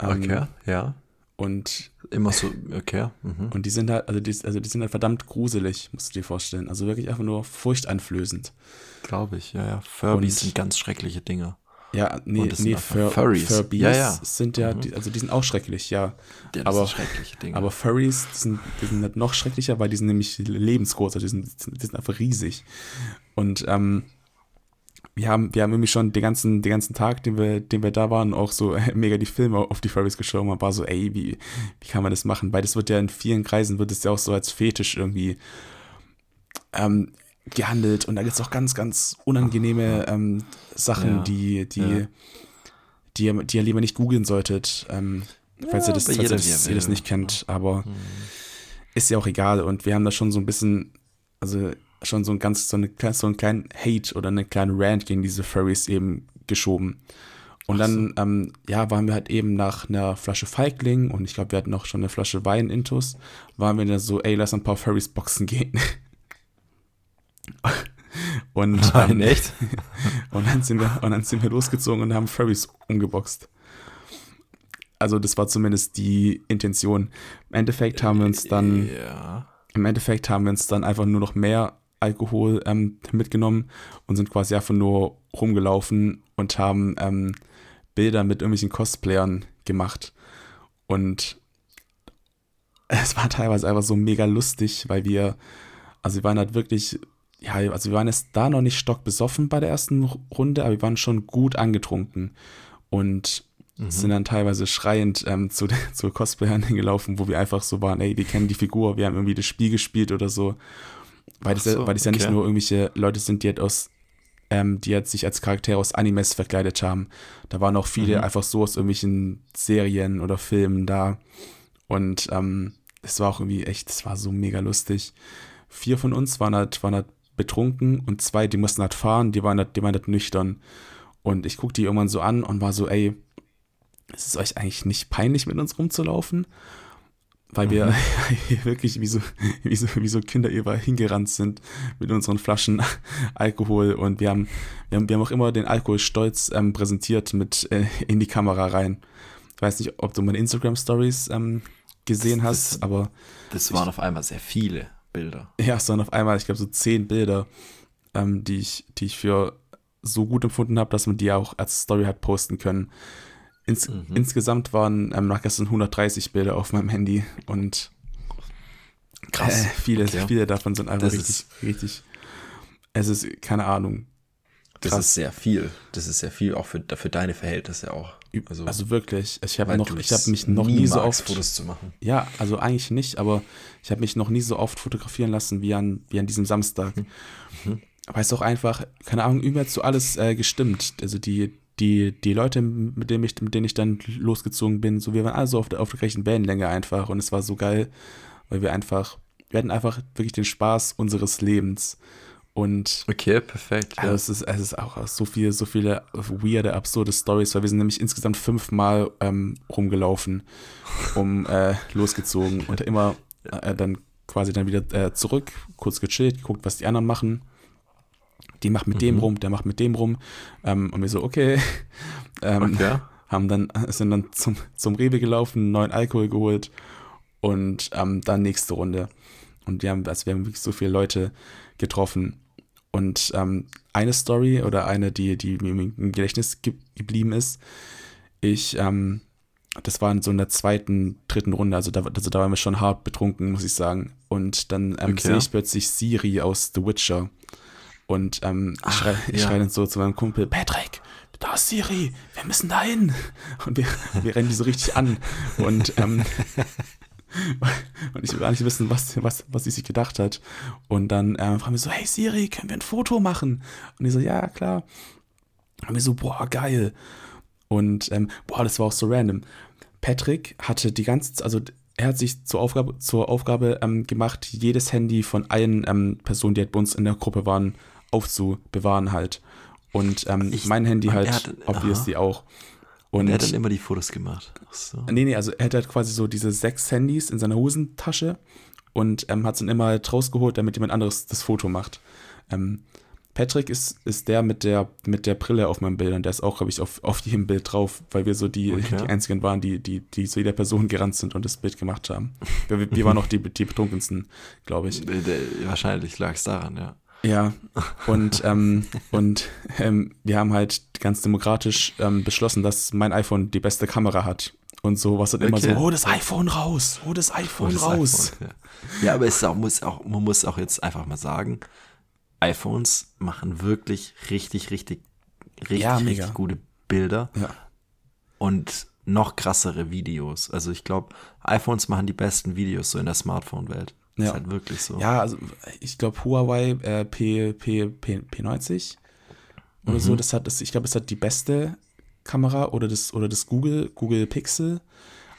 Ähm, okay, ja. Und immer so, okay. Mhm. Und die sind halt, also die, also die sind halt verdammt gruselig, musst du dir vorstellen. Also wirklich einfach nur furchteinflößend. Glaube ich, ja, ja. Furbies sind ganz schreckliche Dinger. Ja, nee, nee Fur Furries. Furbies ja, ja. sind ja, mhm. die, also die sind auch schrecklich, ja. ja aber, schreckliche Dinge. aber Furries, sind, die sind halt noch schrecklicher, weil die sind nämlich lebensgroß, also die sind, die sind einfach riesig. Und ähm, wir haben, wir haben irgendwie schon den ganzen, den ganzen Tag, den wir, den wir da waren, auch so mega die Filme auf die Furries geschoben. Man war so, ey, wie, wie kann man das machen? Weil das wird ja in vielen Kreisen, wird es ja auch so als Fetisch irgendwie ähm, gehandelt und da gibt es auch ganz, ganz unangenehme ähm, Sachen, ja, die, die, ja. die, ihr, die ihr lieber nicht googeln solltet, ähm, falls, ja, ihr das, falls das, ihr das nicht kennt, aber mhm. ist ja auch egal und wir haben da schon so ein bisschen, also schon so ein ganz, so, eine, so einen kleinen Hate oder eine kleine Rant gegen diese Furries eben geschoben. Und dann, so. ähm, ja, waren wir halt eben nach einer Flasche Feigling und ich glaube, wir hatten auch schon eine Flasche Wein intus, waren wir dann so, ey, lass ein paar Furries boxen gehen. Und, Nein, echt? und, dann sind wir, und dann sind wir losgezogen und haben Furries umgeboxt. Also das war zumindest die Intention. Im Endeffekt haben wir uns dann, ja. im Endeffekt haben wir uns dann einfach nur noch mehr Alkohol ähm, mitgenommen und sind quasi einfach nur rumgelaufen und haben ähm, Bilder mit irgendwelchen Cosplayern gemacht. Und es war teilweise einfach so mega lustig, weil wir, also wir waren halt wirklich ja, also wir waren jetzt da noch nicht stockbesoffen bei der ersten Runde, aber wir waren schon gut angetrunken und mhm. sind dann teilweise schreiend ähm, zu, zu Cosplayern hingelaufen, wo wir einfach so waren, ey, wir kennen die Figur, wir haben irgendwie das Spiel gespielt oder so. Weil das, so, ja, weil das okay. ja nicht nur irgendwelche Leute sind, die halt aus ähm, die halt sich als Charaktere aus Animes verkleidet haben. Da waren auch viele mhm. einfach so aus irgendwelchen Serien oder Filmen da. Und ähm, es war auch irgendwie echt, es war so mega lustig. Vier von uns waren halt, waren halt betrunken und zwei, die mussten halt fahren, die waren halt, die waren halt nüchtern. Und ich guckte die irgendwann so an und war so, ey, ist es euch eigentlich nicht peinlich, mit uns rumzulaufen? Weil wir mhm. wirklich wie so, wie, so, wie so Kinder über hingerannt sind mit unseren Flaschen Alkohol. Und wir haben, wir haben, wir haben auch immer den Alkohol stolz ähm, präsentiert mit äh, in die Kamera rein. Ich weiß nicht, ob du meine Instagram-Stories ähm, gesehen das, hast, das, aber. Das waren auf einmal sehr viele Bilder. Ja, sondern auf einmal, ich glaube, so zehn Bilder, ähm, die, ich, die ich für so gut empfunden habe, dass man die auch als Story hat posten können. Ins, mhm. Insgesamt waren ähm, nach gestern 130 Bilder auf meinem Handy und Krass. Äh, viele, okay. viele davon sind einfach das richtig, ist, richtig. Es ist, keine Ahnung. Krass. Das ist sehr viel. Das ist sehr viel, auch für, für deine Verhältnisse auch. Also, also wirklich, ich habe noch, ich habe mich noch nie so oft Fotos zu machen. Ja, also eigentlich nicht, aber ich habe mich noch nie so oft fotografieren lassen wie an, wie an diesem Samstag. Mhm. mhm. Aber es ist auch einfach, keine Ahnung, über zu alles äh, gestimmt. Also die, die, die Leute, mit denen ich, mit denen ich dann losgezogen bin, so wir waren alle so auf der, auf der gleichen Wellenlänge einfach und es war so geil, weil wir einfach, wir hatten einfach wirklich den Spaß unseres Lebens. Und okay, perfekt. Ja. Also es, ist, es ist auch so viel, so viele weirde, absurde Stories, weil wir sind nämlich insgesamt fünfmal ähm, rumgelaufen, um äh, losgezogen und immer äh, dann quasi dann wieder äh, zurück, kurz gechillt, geguckt, was die anderen machen. Die macht mit mhm. dem rum, der macht mit dem rum. Ähm, und wir so, okay. ähm, okay. Haben dann, sind dann zum, zum Rewe gelaufen, neuen Alkohol geholt und ähm, dann nächste Runde. Und wir haben, also wir haben wirklich so viele Leute getroffen. Und ähm, eine Story oder eine, die, die mir im Gedächtnis ge geblieben ist, ich, ähm, das war in so einer zweiten, dritten Runde, also da, also da waren wir schon hart betrunken, muss ich sagen. Und dann ähm, okay. sehe ich plötzlich Siri aus The Witcher. Und ähm, Ach, ich schreie ja. schrei dann so zu meinem Kumpel, Patrick, da ist Siri, wir müssen da hin. Und wir, wir rennen die so richtig an. Und ähm, und ich will gar nicht wissen, was, was, was sie sich gedacht hat. Und dann äh, fragen wir so, hey Siri, können wir ein Foto machen? Und ich so, ja, klar. Und wir so, boah, geil. Und ähm, boah, das war auch so random. Patrick hatte die ganze, also er hat sich zur Aufgabe, zur Aufgabe ähm, gemacht, jedes Handy von allen ähm, Personen, die halt bei uns in der Gruppe waren, aufzubewahren halt. Und ähm, ich, mein Handy halt, hat, obviously aha. auch. Und er hat dann immer die Fotos gemacht. Ach so. Nee, nee, also er hat halt quasi so diese sechs Handys in seiner Hosentasche und ähm, hat es dann immer halt rausgeholt, damit jemand anderes das Foto macht. Ähm, Patrick ist, ist der mit der mit der Brille auf meinem Bild und der ist auch, glaube ich, auf, auf jedem Bild drauf, weil wir so die, okay. die einzigen waren, die, die, die zu jeder Person gerannt sind und das Bild gemacht haben. Wir, wir waren auch die, die betrunkensten, glaube ich. Wahrscheinlich lag es daran, ja. Ja, und, ähm, und ähm, wir haben halt ganz demokratisch ähm, beschlossen, dass mein iPhone die beste Kamera hat. Und so was dann okay. immer so, hol das iPhone raus, hol das iPhone oh, das raus. IPhone, ja. ja. aber es auch, muss auch, man muss auch jetzt einfach mal sagen, iPhones machen wirklich richtig, richtig, richtig, ja, richtig gute Bilder. Ja. Und noch krassere Videos. Also ich glaube, iPhones machen die besten Videos so in der Smartphone-Welt. Ja. Ist halt wirklich so. Ja, also ich glaube Huawei äh, P, P, P, P90 oder mhm. so, das hat, das, ich glaube, es hat die beste Kamera oder das, oder das Google, Google Pixel.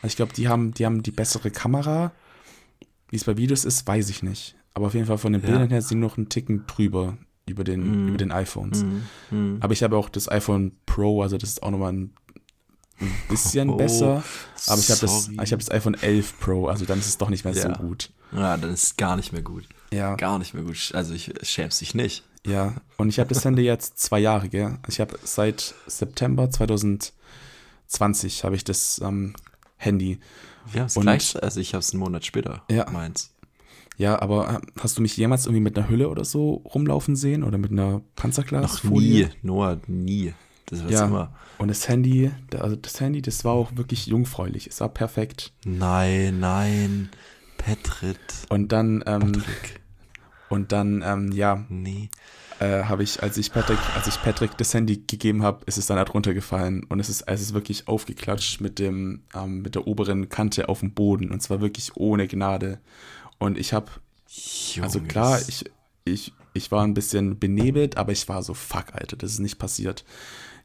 Also ich glaube, die haben, die haben die bessere Kamera. Wie es bei Videos ist, weiß ich nicht. Aber auf jeden Fall von den ja. Bildern her sind noch einen Ticken drüber über den, mhm. über den iPhones. Mhm. mhm. Aber ich habe auch das iPhone Pro, also das ist auch nochmal ein ein bisschen oh, besser. Aber ich habe das, hab das iPhone 11 Pro, also dann ist es doch nicht mehr ja. so gut. Ja, dann ist es gar nicht mehr gut. Ja. Gar nicht mehr gut. Also ich schämst dich nicht. Ja, und ich habe das Handy jetzt zwei Jahre, gell? Ich habe seit September 2020 habe ich das ähm, Handy. Ja, das gleich, also ich habe es einen Monat später, ja. meins. Ja, aber äh, hast du mich jemals irgendwie mit einer Hülle oder so rumlaufen sehen oder mit einer Panzerglasfolie? Noch nie, Noah, nie. Das war ja. immer. Und das Handy, also das Handy, das war auch wirklich jungfräulich. Es war perfekt. Nein, nein. Petrit. Und dann, ähm, Patrick. und dann, ähm, ja, nee. Äh, habe ich, als ich Patrick, als ich Patrick das Handy gegeben habe, ist es dann halt runtergefallen und es ist, es ist wirklich aufgeklatscht mit dem, ähm, mit der oberen Kante auf dem Boden und zwar wirklich ohne Gnade. Und ich habe, also klar, ich, ich, ich war ein bisschen benebelt, aber ich war so, fuck, Alter, das ist nicht passiert.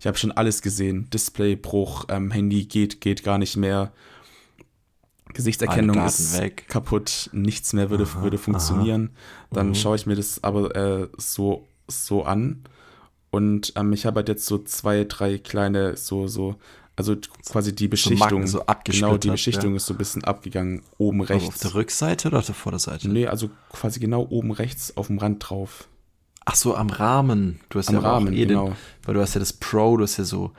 Ich habe schon alles gesehen. Displaybruch, ähm, Handy geht, geht gar nicht mehr. Gesichtserkennung ist weg. kaputt, nichts mehr würde, aha, würde funktionieren. Aha. Dann mhm. schaue ich mir das aber äh, so, so an. Und ähm, ich habe halt jetzt so zwei, drei kleine, so, so, also quasi die Beschichtung. So, genau, die Beschichtung ja. ist so ein bisschen abgegangen, oben rechts. Aber auf der Rückseite oder auf der Vorderseite? Nee, also quasi genau oben rechts auf dem Rand drauf. Ach so, am Rahmen. Du hast am ja Rahmen, Edel, genau. Weil du hast ja das Pro, du hast ja so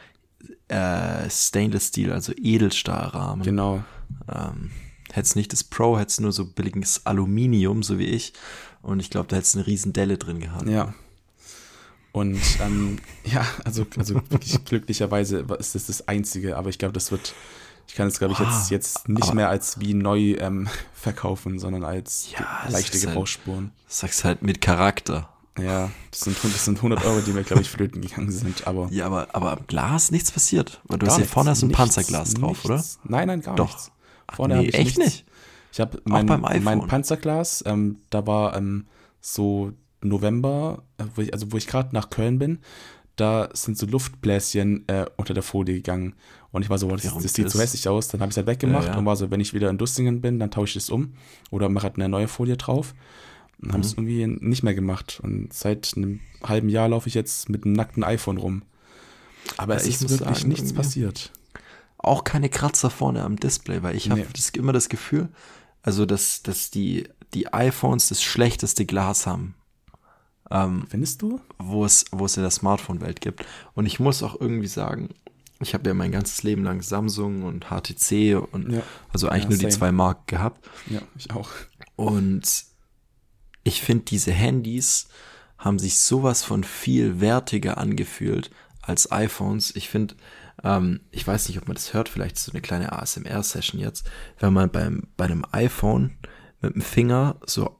äh, Stainless Steel, also Edelstahlrahmen. Genau. Ähm, Hättest nicht das Pro, hättest nur so billiges Aluminium, so wie ich. Und ich glaube, da hättest du eine riesen Delle drin gehabt. Ja. Und ähm, ja, also, also wirklich glücklicherweise ist das das Einzige, aber ich glaube, das wird, ich kann es, glaube ich, jetzt, Ah, jetzt nicht aber- mehr als wie neu ähm, verkaufen, sondern als Ja, leichte halt- Gebrauchsspuren. Sag's halt mit Charakter. Ja, das sind, das sind 100 Euro, die mir, glaube ich, flöten gegangen sind, aber Ja, aber, aber am Glas nichts passiert. Weil du hast ja vorne hast ein nichts, Panzerglas drauf, oder? Nein, nein, gar Doch. nichts. Vorne nee, ich echt nichts. nicht? Ich habe mein, mein Panzerglas, ähm, da war ähm, so November, äh, wo ich, also wo ich gerade nach Köln bin, da sind so Luftbläschen äh, unter der Folie gegangen. Und ich war so, boah, das, Warum das sieht so das? hässlich aus. Dann habe ich es halt weggemacht Ja, ja. und war so, wenn ich wieder in Dustingen bin, dann tausche ich es um oder mache halt eine neue Folie drauf. Und Mhm. haben es irgendwie nicht mehr gemacht. Und seit einem halben Jahr laufe ich jetzt mit einem nackten iPhone rum. Aber Also es ich ist wirklich sagen, nichts passiert. Auch keine Kratzer vorne am Display, weil ich habe Nee. immer das Gefühl, also dass, dass die, die iPhones das schlechteste Glas haben, ähm, Findest du? wo es, wo es in der Smartphone-Welt gibt. Und ich muss auch irgendwie sagen, ich habe ja mein ganzes Leben lang Samsung und HTC und Ja. also eigentlich Ja, nur die same. zwei Marken gehabt. Ja, ich auch. Und ich finde, diese Handys haben sich sowas von viel wertiger angefühlt als iPhones. Ich finde, ähm, ich weiß nicht, ob man das hört, vielleicht so eine kleine ASMR-Session jetzt, wenn man beim, bei einem iPhone mit dem Finger so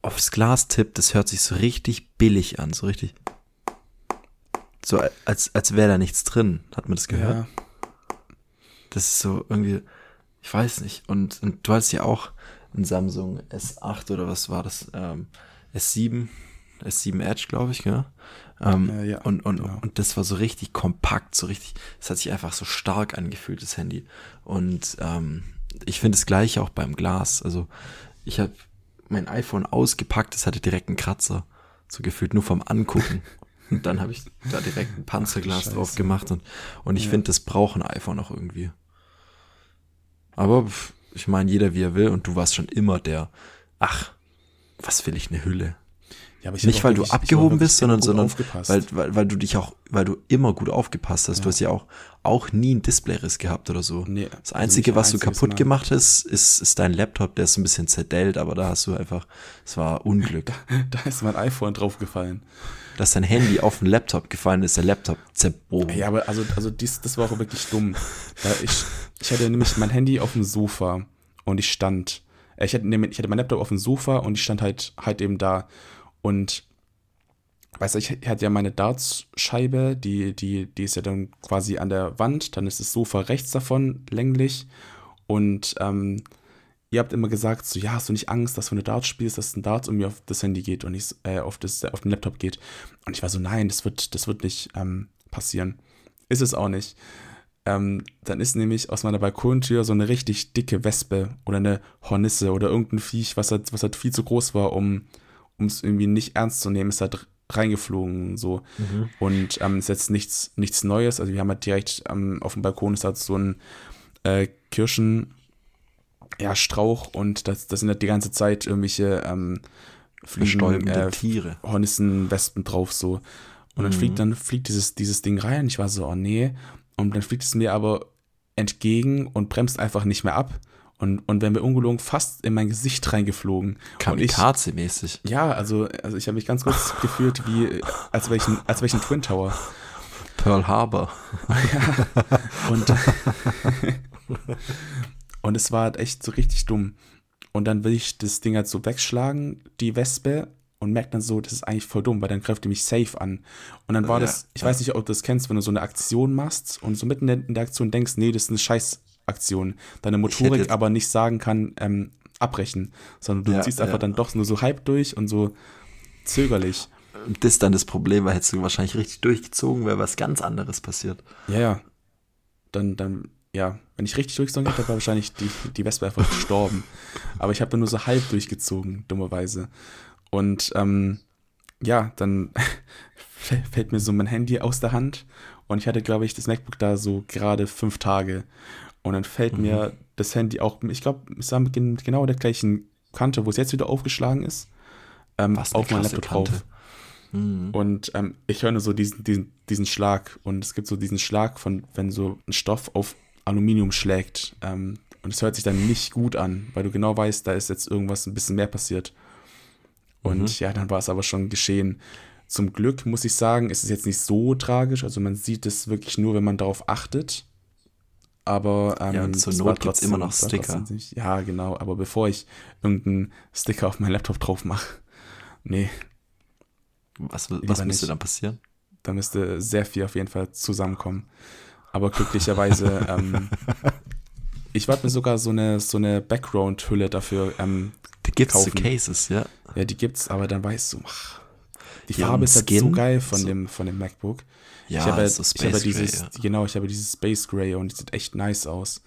aufs Glas tippt, das hört sich so richtig billig an, so richtig. So als, als wäre da nichts drin. Hat man das gehört? Ja. Das ist so irgendwie, ich weiß nicht. Und, und du hast ja auch ein Samsung S8 oder was war das? Ähm, S7, S7 Edge, glaube ich, gell? Ähm, Äh, ja, und, und, genau. und das war so richtig kompakt, so richtig, es hat sich einfach so stark angefühlt, das Handy. Und ähm, ich finde das gleiche auch beim Glas. Also ich habe mein iPhone ausgepackt, es hatte direkt einen Kratzer. So gefühlt nur vom Angucken. Und dann habe ich da direkt ein Panzerglas Scheiße. drauf gemacht und, und ich Ja. finde, das braucht ein iPhone auch irgendwie. Aber pff, ich meine, jeder wie er will und du warst schon immer der, ach, was will ich eine Hülle? Ja, aber ich Nicht, weil du wirklich- ich hab abgehoben bist, sondern, sondern weil, weil, weil du dich auch, weil du immer gut aufgepasst hast. Du Ja. hast ja auch, auch nie einen Displayriss gehabt oder so. Nee, das also Einzige, ein was du kaputt Mal. gemacht hast, ist, ist dein Laptop, der ist ein bisschen zerdellt, aber da hast du einfach, es war Unglück. Da ist mein iPhone draufgefallen. dass dein Handy auf den Laptop gefallen ist, der Laptop zerbogen. Ja, aber also, also dies, das war auch wirklich dumm. Weil ich, ich hatte nämlich mein Handy auf dem Sofa und ich stand. äh, Ich hatte, ich hatte mein Laptop auf dem Sofa und ich stand halt halt eben da. Und weißt du, ich hatte ja meine Dartscheibe, die, die, die ist ja dann quasi an der Wand, dann ist das Sofa rechts davon, länglich. Und ähm, ihr habt immer gesagt, so, ja, hast du nicht Angst, dass wenn du Darts spielst, dass ein Darts um mir auf das Handy geht und nicht äh, auf, das, auf den Laptop geht. Und ich war so, nein, das wird, das wird nicht ähm, passieren. Ist es auch nicht. Ähm, dann ist nämlich aus meiner Balkontür so eine richtig dicke Wespe oder eine Hornisse oder irgendein Viech, was halt, was halt viel zu groß war, um es irgendwie nicht ernst zu nehmen, ist halt reingeflogen so. Und ähm, ist jetzt nichts, nichts Neues. Also wir haben halt direkt ähm, auf dem Balkon ist halt so ein äh, Kirschen, ja, Strauch und das, das sind halt die ganze Zeit irgendwelche ähm, Fliegen, äh, Tiere. Hornissen, Wespen drauf so. Und dann fliegt dann fliegt dieses, dieses Ding rein. Ich war so, oh nee. Und dann fliegt es mir aber entgegen und bremst einfach nicht mehr ab. Und, und wenn wir ungelogen fast in mein Gesicht reingeflogen. Kamikaze-mäßig. ja, also, also ich habe mich ganz kurz gefühlt wie, als wäre ich, ein- als wäre ich ein Twin Tower. Pearl Harbor. Und, und es war halt echt so richtig dumm. Und dann will ich das Ding halt so wegschlagen, die Wespe, und merke dann so, das ist eigentlich voll dumm, weil dann greift die mich safe an. Und dann war Ja, das, ich weiß nicht, ob du das kennst, wenn du so eine Aktion machst und so mitten in der- Aktion denkst, nee, das ist eine Scheißaktion. Deine Motorik aber nicht sagen kann, ähm, abbrechen, sondern du Ja, ziehst einfach ja. dann doch nur so halb durch und so zögerlich. Das ist dann das Problem, weil hättest du wahrscheinlich richtig durchgezogen, wäre was ganz anderes passiert. Ja, ja. Dann, dann, ja, wenn ich richtig durchgezogen hätte, wäre wahrscheinlich die, die Wespe einfach gestorben. Aber ich habe dann nur so halb durchgezogen, dummerweise. Und ähm, ja, dann fäll- fällt mir so mein Handy aus der Hand und ich hatte, glaube ich, das MacBook da so gerade fünf Tage. Und dann fällt Mhm. mir das Handy auch, ich glaube, es war mit gen- mit genau der gleichen Kante, wo es jetzt wieder aufgeschlagen ist, ähm, auf mein Laptop Kante. drauf. Mhm. Und ähm, ich höre nur so diesen, diesen, diesen Schlag. Und es gibt so diesen Schlag von, wenn so ein Stoff auf Aluminium schlägt, ähm, Und es hört sich dann nicht gut an, weil du genau weißt, da ist jetzt irgendwas ein bisschen mehr passiert. Und Mhm. ja, dann war es aber schon geschehen. Zum Glück muss ich sagen, ist es jetzt nicht so tragisch. Also man sieht es wirklich nur, wenn man darauf achtet. Aber ähm, Ja, zur es Not gibt's trotzdem- immer noch es Sticker. Ja, genau. Aber bevor ich irgendeinen Sticker auf meinen Laptop drauf mache, nee, Was, was müsste dann passieren? da müsste sehr viel auf jeden Fall zusammenkommen. Aber glücklicherweise, ähm, ich wollte mir sogar so eine, so eine Background-Hülle dafür, ähm, Da gibt's Kaufen. Cases, ja. ja, die gibt's, aber dann weißt du, ach, die Ja, Farbe ist halt Skin, so geil von, so- dem, von dem MacBook. Ja, ich habe so ich habe Space dieses, Gray, ja. genau, ich habe dieses Space Gray und es sieht echt nice aus.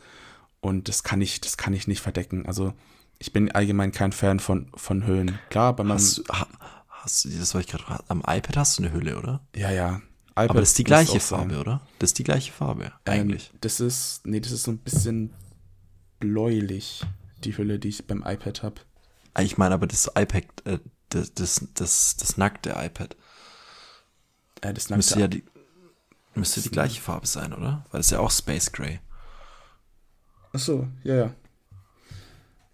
Und das kann ich, das kann ich nicht verdecken. Also ich bin allgemein kein Fan von, von Hüllen. Klar, bei meinem, Hast, hast das wollte ich gerade am iPad hast du eine Hülle, oder? ja, ja. Aber das ist die gleiche auch sein. Farbe, oder? Das ist die gleiche Farbe, Ähm, eigentlich. das ist, nee, das ist so ein bisschen bläulich, die Hülle, die ich beim iPad habe. Ah, Ich meine aber das iPad, äh, das, das, das, das nackte iPad. Äh, das Müsste nackte- ja die, müsste die gleiche Farbe sein, oder? Weil es ist ja auch Space Gray. Ach so, ja, ja.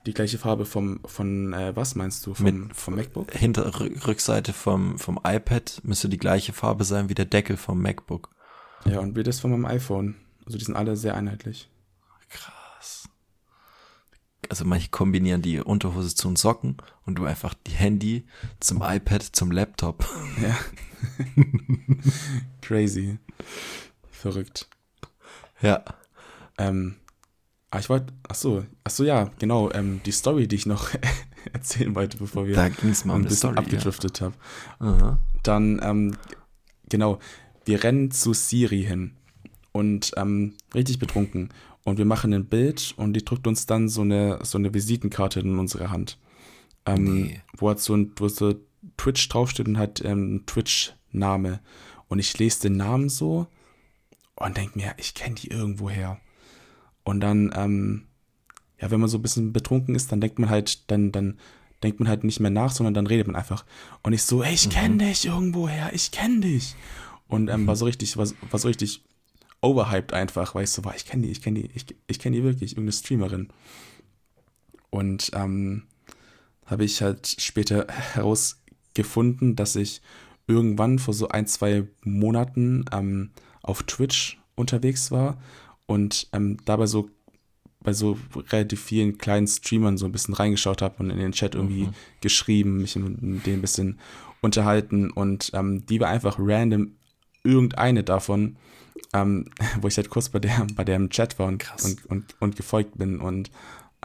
Die gleiche Farbe vom, von, äh, was meinst du? Vom, Mit- vom MacBook? Hinter Rü- Rückseite vom, vom iPad müsste die gleiche Farbe sein wie der Deckel vom MacBook. Ja, und wie das von meinem iPhone. Also die sind alle sehr einheitlich. Krass. Also manche kombinieren die Unterhose zu den Socken und du einfach die Handy zum iPad, zum Laptop. Ja. Crazy. Verrückt. Ja. Ähm, ah, ich wollte, ach so, ach so, ja, genau, ähm, die Story, die ich noch erzählen wollte, bevor wir Da ging es mal um ein bisschen Story. abgedriftet haben. Ja. Aha. Dann, ähm, genau, wir rennen zu Siri hin und ähm, richtig betrunken. Und wir machen ein Bild und die drückt uns dann so eine, so eine Visitenkarte in unsere Hand. Ähm, Nee. Wo hat so ein, wo so Twitch draufsteht und hat ähm, Twitch-Name. Und ich lese den Namen so und denke mir, ich kenne die irgendwoher. Und dann, ähm, ja, wenn man so ein bisschen betrunken ist, dann denkt man halt, dann, dann denkt man halt nicht mehr nach, sondern dann redet man einfach. Und ich so, ey, ich kenne dich irgendwoher, ich kenne dich. Und ähm, war so richtig, war, war so richtig overhyped einfach, weil ich so war, ich kenne die, ich kenne die, ich, ich kenne die wirklich, irgendeine Streamerin. Und ähm, habe ich halt später herausgefunden, dass ich irgendwann vor so ein, zwei Monaten ähm, auf Twitch unterwegs war und ähm, dabei so bei so relativ vielen kleinen Streamern so ein bisschen reingeschaut habe und in den Chat irgendwie geschrieben, mich mit denen ein bisschen unterhalten und ähm, die war einfach random irgendeine davon, ähm, wo ich halt kurz bei der bei der im Chat war und, Krass. und, und, und gefolgt bin und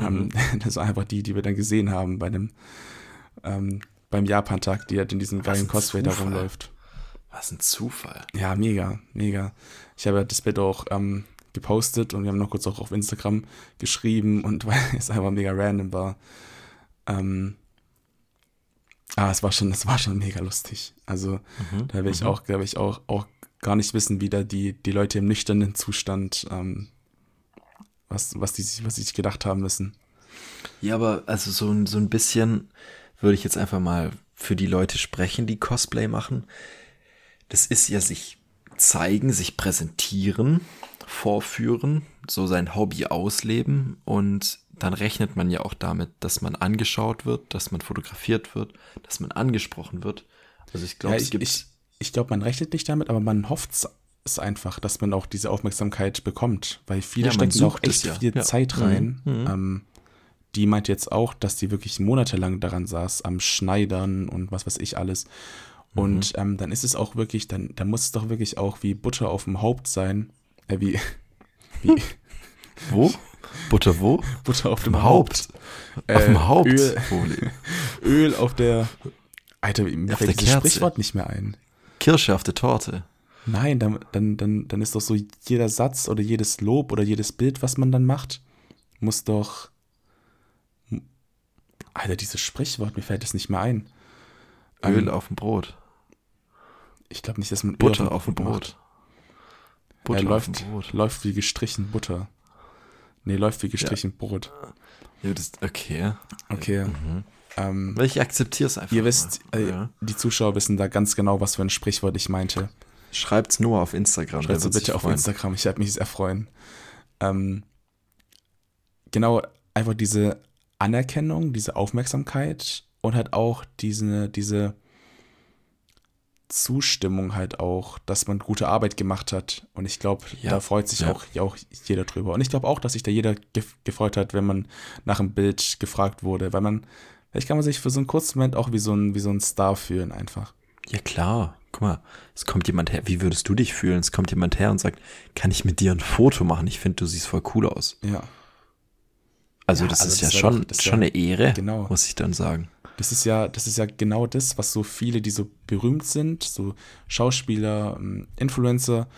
ähm, das war einfach die, die wir dann gesehen haben bei dem ähm, beim Japan-Tag, die halt in diesem geilen Cosplay da rumläuft. Was ein Zufall. Ja, mega, mega. Ich habe das Bild auch ähm, gepostet und wir haben noch kurz auch auf Instagram geschrieben und weil es einfach mega random war. Ähm, ah, es war schon, es war schon mega lustig. Also Mhm. da will ich auch, da will ich auch, auch gar nicht wissen, wie da die, die Leute im nüchternen Zustand, ähm, was, was die was sie sich gedacht haben müssen. Ja, aber also so, ein- so ein bisschen würde ich jetzt einfach mal für die Leute sprechen, die Cosplay machen. Das ist ja sich zeigen, sich präsentieren, vorführen, so sein Hobby ausleben und dann rechnet man ja auch damit, dass man angeschaut wird, dass man fotografiert wird, dass man angesprochen wird. Also ich glaube, Ja, es gibt ich, ich glaube, man rechnet nicht damit, aber man hofft es einfach, dass man auch diese Aufmerksamkeit bekommt, weil viele Ja, stecken auch echt ja. viel Ja. Zeit Mhm. rein. Mhm. Ähm, die meint jetzt auch, dass die wirklich monatelang daran saß, am Schneidern und was weiß ich alles. Und ähm, dann ist es auch wirklich, dann, dann muss es doch wirklich auch wie Butter auf dem Haupt sein. Äh, wie, wie wo? Butter wo? Butter auf dem Im Haupt. Haupt. Auf Äh, dem Haupt. Öl, Folie. Öl auf der. Alter, mir Auf fällt dieses Kerze. Sprichwort nicht mehr ein. Kirsche auf der Torte. Nein, dann, dann, dann, dann ist doch so jeder Satz oder jedes Lob oder jedes Bild, was man dann macht, muss doch. Alter, dieses Sprichwort, mir fällt es nicht mehr ein. Öl Ähm, auf dem Brot. Ich glaube nicht, dass man Öl Butter auf dem. Brot. Er Butter auf läuft, dem Brot. läuft wie gestrichen Butter. Nee, läuft wie gestrichen Brot. Ja, das, okay. Okay. Mhm. Ähm, Ich akzeptiere es einfach. ihr wisst, äh, ja. die Zuschauer wissen da ganz genau, was für ein Sprichwort ich meinte. Schreibt's nur auf Instagram. Schreibt der so wird sich bitte auf freuen. Instagram, ich werde mich sehr freuen. Ähm, genau, einfach diese Anerkennung, diese Aufmerksamkeit und halt auch diese, diese Zustimmung halt auch, dass man gute Arbeit gemacht hat. Und ich glaube, Ja, da freut sich ja. auch, auch jeder drüber. Und ich glaube auch, dass sich da jeder gef gefreut hat, wenn man nach einem Bild gefragt wurde, weil man, vielleicht kann man sich für so einen kurzen Moment auch wie so ein, wie so ein Star fühlen einfach. Ja, klar. Guck mal, es kommt jemand her. Wie würdest du dich fühlen? Es kommt jemand her und sagt, kann ich mit dir ein Foto machen? Ich finde, du siehst voll cool aus. Ja. Also, Ja, das also ist das ja wär schon, doch- schon wär- eine Ehre, genau. muss ich dann sagen. Das ist ja, das ist ja genau das, was so viele, die so berühmt sind, so Schauspieler, ähm, Influencer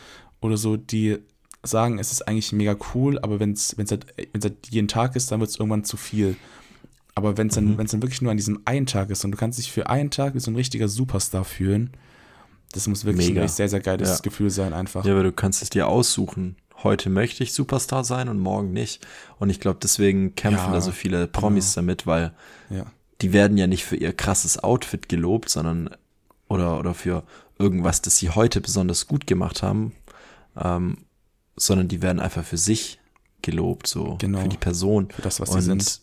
oder so, die sagen, es ist eigentlich mega cool, aber wenn es halt, wenn's halt jeden Tag ist, dann wird es irgendwann zu viel. Aber wenn es dann, wenn's dann wirklich nur an diesem einen Tag ist und du kannst dich für einen Tag wie so ein richtiger Superstar fühlen, das muss wirklich Mega. ein sehr, sehr geiles Ja. Gefühl sein einfach. Ja, aber du kannst es dir aussuchen. Heute möchte ich Superstar sein und morgen nicht. Und ich glaube, deswegen kämpfen Ja, da so viele Promis damit, weil Ja. die werden ja nicht für ihr krasses Outfit gelobt, sondern oder, oder für irgendwas, das sie heute besonders gut gemacht haben, ähm, sondern die werden einfach für sich gelobt, so Genau. für die Person. Für das, was sie Und sind.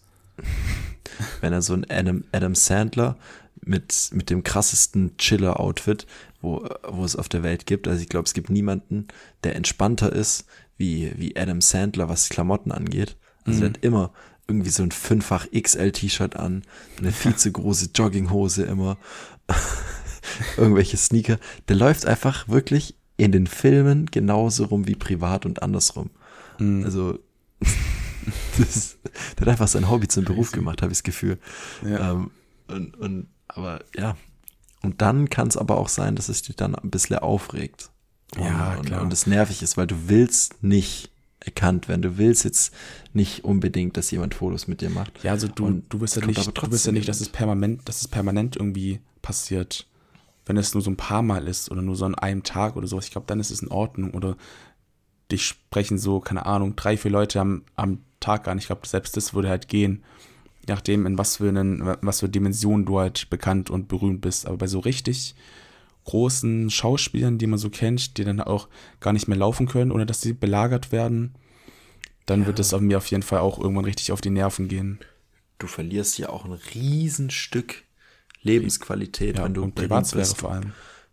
Wenn er so ein Adam, Adam Sandler mit, mit dem krassesten Chiller-Outfit, wo, wo es auf der Welt gibt, also ich glaube, es gibt niemanden, der entspannter ist wie, wie Adam Sandler, was Klamotten angeht. Also Mhm. er hat immer irgendwie so ein fünffach XL-T-Shirt an, eine viel zu große Jogginghose immer, irgendwelche Sneaker. Der läuft einfach wirklich in den Filmen genauso rum wie privat und andersrum. Mhm. Also, das, der hat einfach sein Hobby zum Beruf gemacht, habe ich das Gefühl. Ja. Ähm, und, und, aber ja. Und dann kann es aber auch sein, dass es dich dann ein bisschen aufregt. Und, Ja, und, klar. und es nervig ist, weil du willst nicht erkannt werden. Du willst jetzt nicht unbedingt, dass jemand Fotos mit dir macht. Ja, also du, Und du willst ja nicht, du willst ja nicht, dass es permanent, dass es permanent irgendwie passiert. Wenn es nur so ein paar Mal ist oder nur so an einem Tag oder sowas, ich glaube, dann ist es in Ordnung. Oder dich sprechen so, keine Ahnung, drei, vier Leute am, am Tag an. Ich glaube, selbst das würde halt gehen. Je nachdem, in was für einen, was für Dimensionen du halt bekannt und berühmt bist. Aber bei so richtig großen Schauspielern, die man so kennt, die dann auch gar nicht mehr laufen können, ohne dass sie belagert werden, dann wird es auf mir auf jeden Fall auch irgendwann richtig auf die Nerven gehen. Du verlierst ja auch ein Riesenstück Lebensqualität, Ja, wenn du und Privatsphäre bist. vor allem.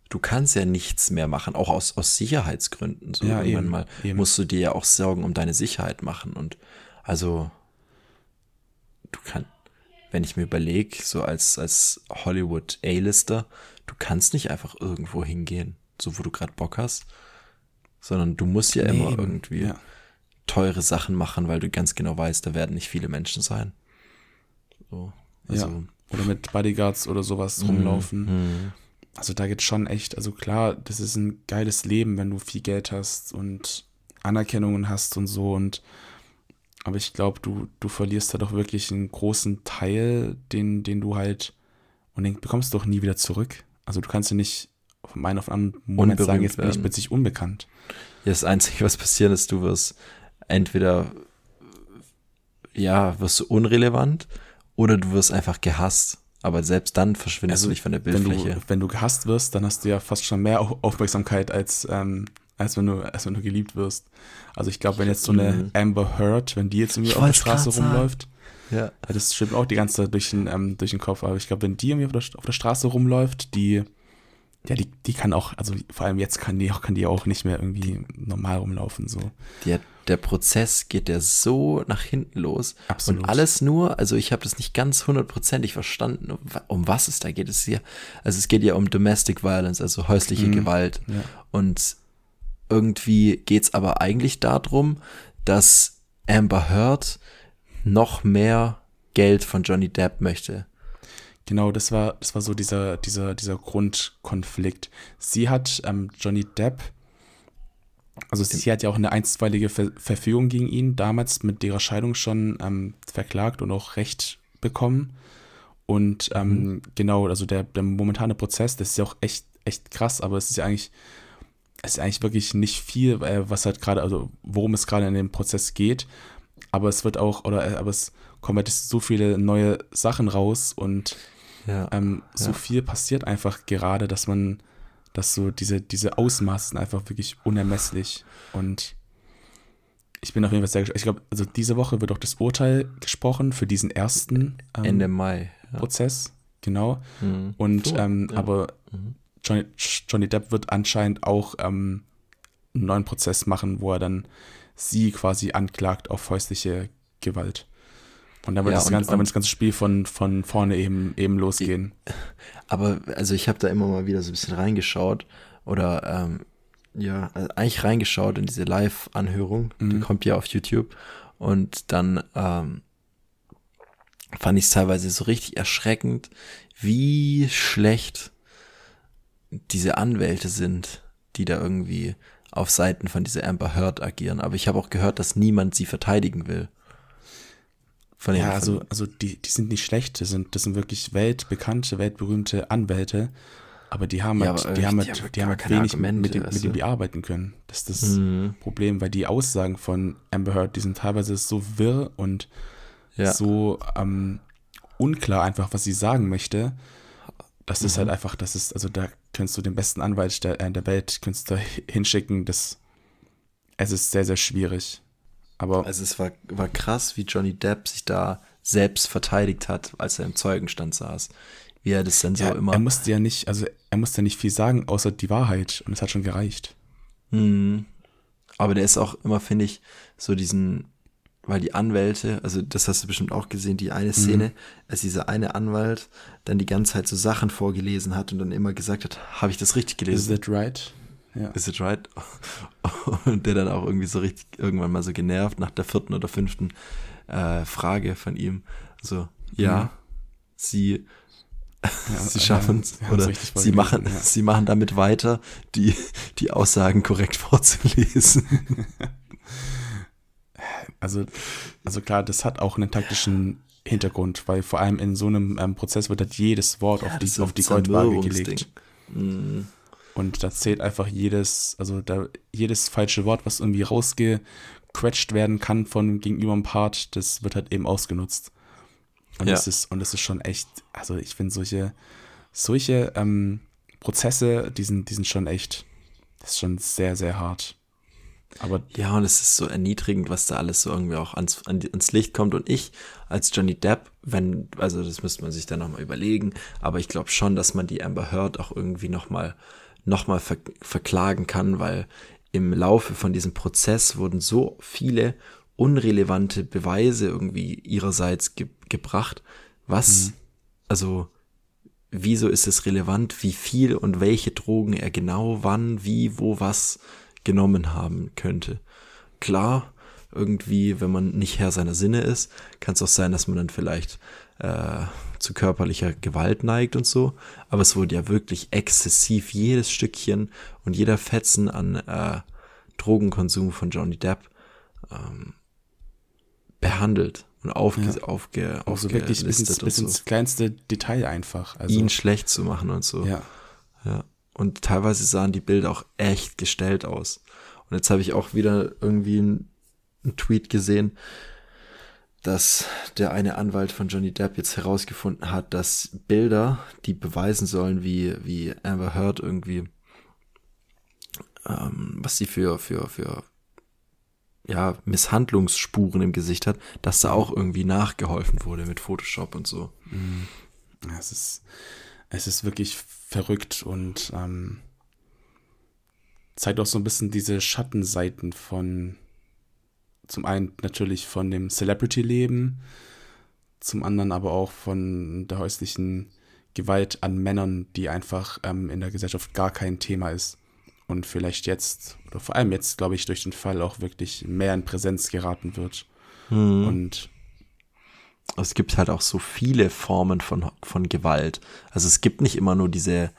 du kannst ja nichts mehr machen, auch aus, aus Sicherheitsgründen. So Ja, irgendwann eben, mal eben. musst du dir ja auch Sorgen um deine Sicherheit machen. Und also, du kannst, wenn ich mir überlege, so als, als Hollywood A-Lister, du kannst nicht einfach irgendwo hingehen, so wo du gerade Bock hast, sondern du musst ja Nee, immer eben, irgendwie ja. teure Sachen machen, weil du ganz genau weißt, da werden nicht viele Menschen sein. So, also, ja. Oder mit Bodyguards oder sowas rumlaufen. mhm. Also da geht's schon echt, also klar, das ist ein geiles Leben, wenn du viel Geld hast und Anerkennungen hast und so und aber ich glaube, du, du verlierst da doch wirklich einen großen Teil, den, den du halt und den bekommst du doch nie wieder zurück. Also du kannst ja nicht von einem auf den anderen Moment sagen, Unberühmt jetzt bin ich plötzlich unbekannt. Ja, das Einzige, was passieren ist, du wirst entweder, ja, wirst du unrelevant oder du wirst einfach gehasst. Aber selbst dann verschwindest du nicht von der Also, wenn Bildfläche. du, wenn du gehasst wirst, dann hast du ja fast schon mehr Au- Aufmerksamkeit als, ähm, als, wenn du, als wenn du geliebt wirst. Also ich glaube, wenn jetzt so eine Mhm. Amber Heard, wenn die jetzt irgendwie auf der Straße rumläuft, ja. das stimmt auch die ganze Zeit durch den, ähm, durch den Kopf. Aber ich glaube, wenn die irgendwie auf der, auf der Straße rumläuft, die, ja, die, die kann auch, also vor allem jetzt kann die auch, kann die auch nicht mehr irgendwie normal rumlaufen, so. Der, der Prozess geht ja so nach hinten los. Absolut. Und alles nur, also ich habe das nicht ganz hundertprozentig verstanden, um, um was es da geht. Es ja, also es geht ja um Domestic Violence, also häusliche Gewalt. ja. Und irgendwie geht's aber eigentlich darum, dass Amber Heard noch mehr Geld von Johnny Depp möchte. Genau, das war, das war so dieser, dieser, dieser Grundkonflikt. Sie hat ähm, Johnny Depp, also sie hat ja auch eine einstweilige Ver Verfügung gegen ihn damals mit ihrer Scheidung schon ähm, verklagt und auch Recht bekommen. Und ähm, genau, also der, der momentane Prozess, das ist ja auch echt, echt krass, aber es ist ja eigentlich, es ist eigentlich wirklich nicht viel, äh, was halt gerade, also worum es gerade in dem Prozess geht. Aber es wird auch, oder äh, aber es kommen halt so viele neue Sachen raus und Ja. ähm, so Ja. viel passiert einfach gerade, dass man, dass so diese, diese Ausmaße sind einfach wirklich unermesslich. Und ich bin auf jeden Fall sehr gespannt. Ich glaube, also diese Woche wird auch das Urteil gesprochen für diesen ersten ähm, Ende Mai ja. Prozess, genau. Mhm. Und so, ähm, aber mhm. Johnny, Johnny, Depp wird anscheinend auch ähm, einen neuen Prozess machen, wo er dann sie quasi anklagt auf häusliche Gewalt. Und dann wird, ja, das, und, ganze, dann wird das ganze Spiel von, von vorne eben, eben losgehen. Aber also ich habe da immer mal wieder so ein bisschen reingeschaut oder ähm, ja, also eigentlich reingeschaut in diese Live-Anhörung, mhm. die kommt ja auf YouTube. Und dann ähm, fand ich es teilweise so richtig erschreckend, wie schlecht diese Anwälte sind, die da irgendwie auf Seiten von dieser Amber Heard agieren. Aber ich habe auch gehört, dass niemand sie verteidigen will. Von ja, also, also die, die sind nicht schlecht, das sind, das sind wirklich weltbekannte, weltberühmte Anwälte, aber die haben ja, halt, die haben halt, die haben halt wenig Argumente, mit, dem, mit dem die arbeiten können. Das ist das mhm. Problem, weil die Aussagen von Amber Heard, die sind teilweise so wirr und ja. so ähm, unklar einfach, was sie sagen möchte. Das mhm. ist halt einfach, das ist, also da könntest du den besten Anwalt der, der Welt könntest du hinschicken, das es ist sehr, sehr schwierig. Aber also es war, war krass, wie Johnny Depp sich da selbst verteidigt hat, als er im Zeugenstand saß. Wie er das dann ja, so immer. Er musste ja nicht, also er musste ja nicht viel sagen, außer die Wahrheit. Und es hat schon gereicht. Mhm. Aber der ist auch immer, finde ich, so diesen, weil die Anwälte, also das hast du bestimmt auch gesehen, die eine Szene, mhm. als dieser eine Anwalt dann die ganze Zeit so Sachen vorgelesen hat und dann immer gesagt hat, habe ich das richtig gelesen? Is that right? Ja. Is it right? Und der dann auch irgendwie so richtig irgendwann mal so genervt nach der vierten oder fünften äh, Frage von ihm. So, ja, mhm. sie, ja, sie schaffen es ja, oder sie machen, ja. sie machen damit weiter, die, die Aussagen korrekt vorzulesen. Also, also klar, das hat auch einen taktischen Hintergrund, weil vor allem in so einem ähm, Prozess wird halt jedes Wort auf die, auf die Goldwaage gelegt. Mhm. Und da zählt einfach jedes, also da jedes falsche Wort, was irgendwie rausgequetscht werden kann von gegenüber einem Part, das wird halt eben ausgenutzt. Und ja. das ist, und das ist schon echt, also ich finde solche, solche ähm, Prozesse, die sind, die sind schon echt, das ist schon sehr, sehr hart. Aber ja, und es ist so erniedrigend, was da alles so irgendwie auch ans, ans Licht kommt. Und ich als Johnny Depp, wenn, also das müsste man sich dann nochmal überlegen, aber ich glaube schon, dass man die Amber Heard auch irgendwie nochmal nochmal ver verklagen kann, weil im Laufe von diesem Prozess wurden so viele unrelevante Beweise irgendwie ihrerseits ge gebracht. Was, mhm. also, wieso ist es relevant, wie viel und welche Drogen er genau wann, wie, wo, was genommen haben könnte? Klar, irgendwie, wenn man nicht Herr seiner Sinne ist, kann es auch sein, dass man dann vielleicht äh, zu körperlicher Gewalt neigt und so. Aber es wurde ja wirklich exzessiv jedes Stückchen und jeder Fetzen an äh, Drogenkonsum von Johnny Depp ähm, behandelt und aufge, ja. aufge, also wirklich bis, ins, bis so. ins kleinste Detail einfach. Also, Ihn schlecht zu machen und so. Ja. ja. Und teilweise sahen die Bilder auch echt gestellt aus. Und jetzt habe ich auch wieder irgendwie einen, Tweet gesehen, dass der eine Anwalt von Johnny Depp jetzt herausgefunden hat, dass Bilder, die beweisen sollen, wie, wie Amber Heard irgendwie, ähm, was sie für, für, für, ja, Misshandlungsspuren im Gesicht hat, dass da auch irgendwie nachgeholfen wurde mit Photoshop und so. Mhm. Es ist, es ist wirklich verrückt und ähm, zeigt auch so ein bisschen diese Schattenseiten von zum einen natürlich von dem Celebrity-Leben, zum anderen aber auch von der häuslichen Gewalt an Männern, die einfach ähm, in der Gesellschaft gar kein Thema ist und vielleicht jetzt, oder vor allem jetzt, glaube ich, durch den Fall auch wirklich mehr in Präsenz geraten wird. Hm. Und es gibt halt auch so viele Formen von, von Gewalt. Also es gibt nicht immer nur diese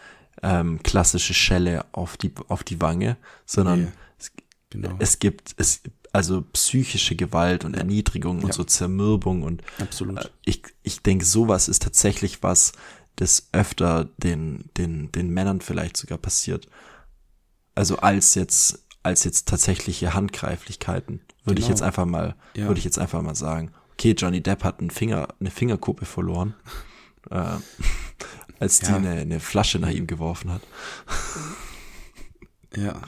ähm, klassische Schelle auf die, auf die Wange, sondern nee, es, genau. es gibt, es also psychische Gewalt und Erniedrigung ja. und so Zermürbung und Absolut. Äh, ich, ich denke, sowas ist tatsächlich was, das öfter den, den, den Männern vielleicht sogar passiert. Also als jetzt, als jetzt tatsächliche Handgreiflichkeiten, würde genau. ich jetzt einfach mal, ja. würde ich jetzt einfach mal sagen. Okay, Johnny Depp hat einen Finger, eine Fingerkuppe verloren, äh, als ja. die eine, eine Flasche nach ihm geworfen hat. Ja.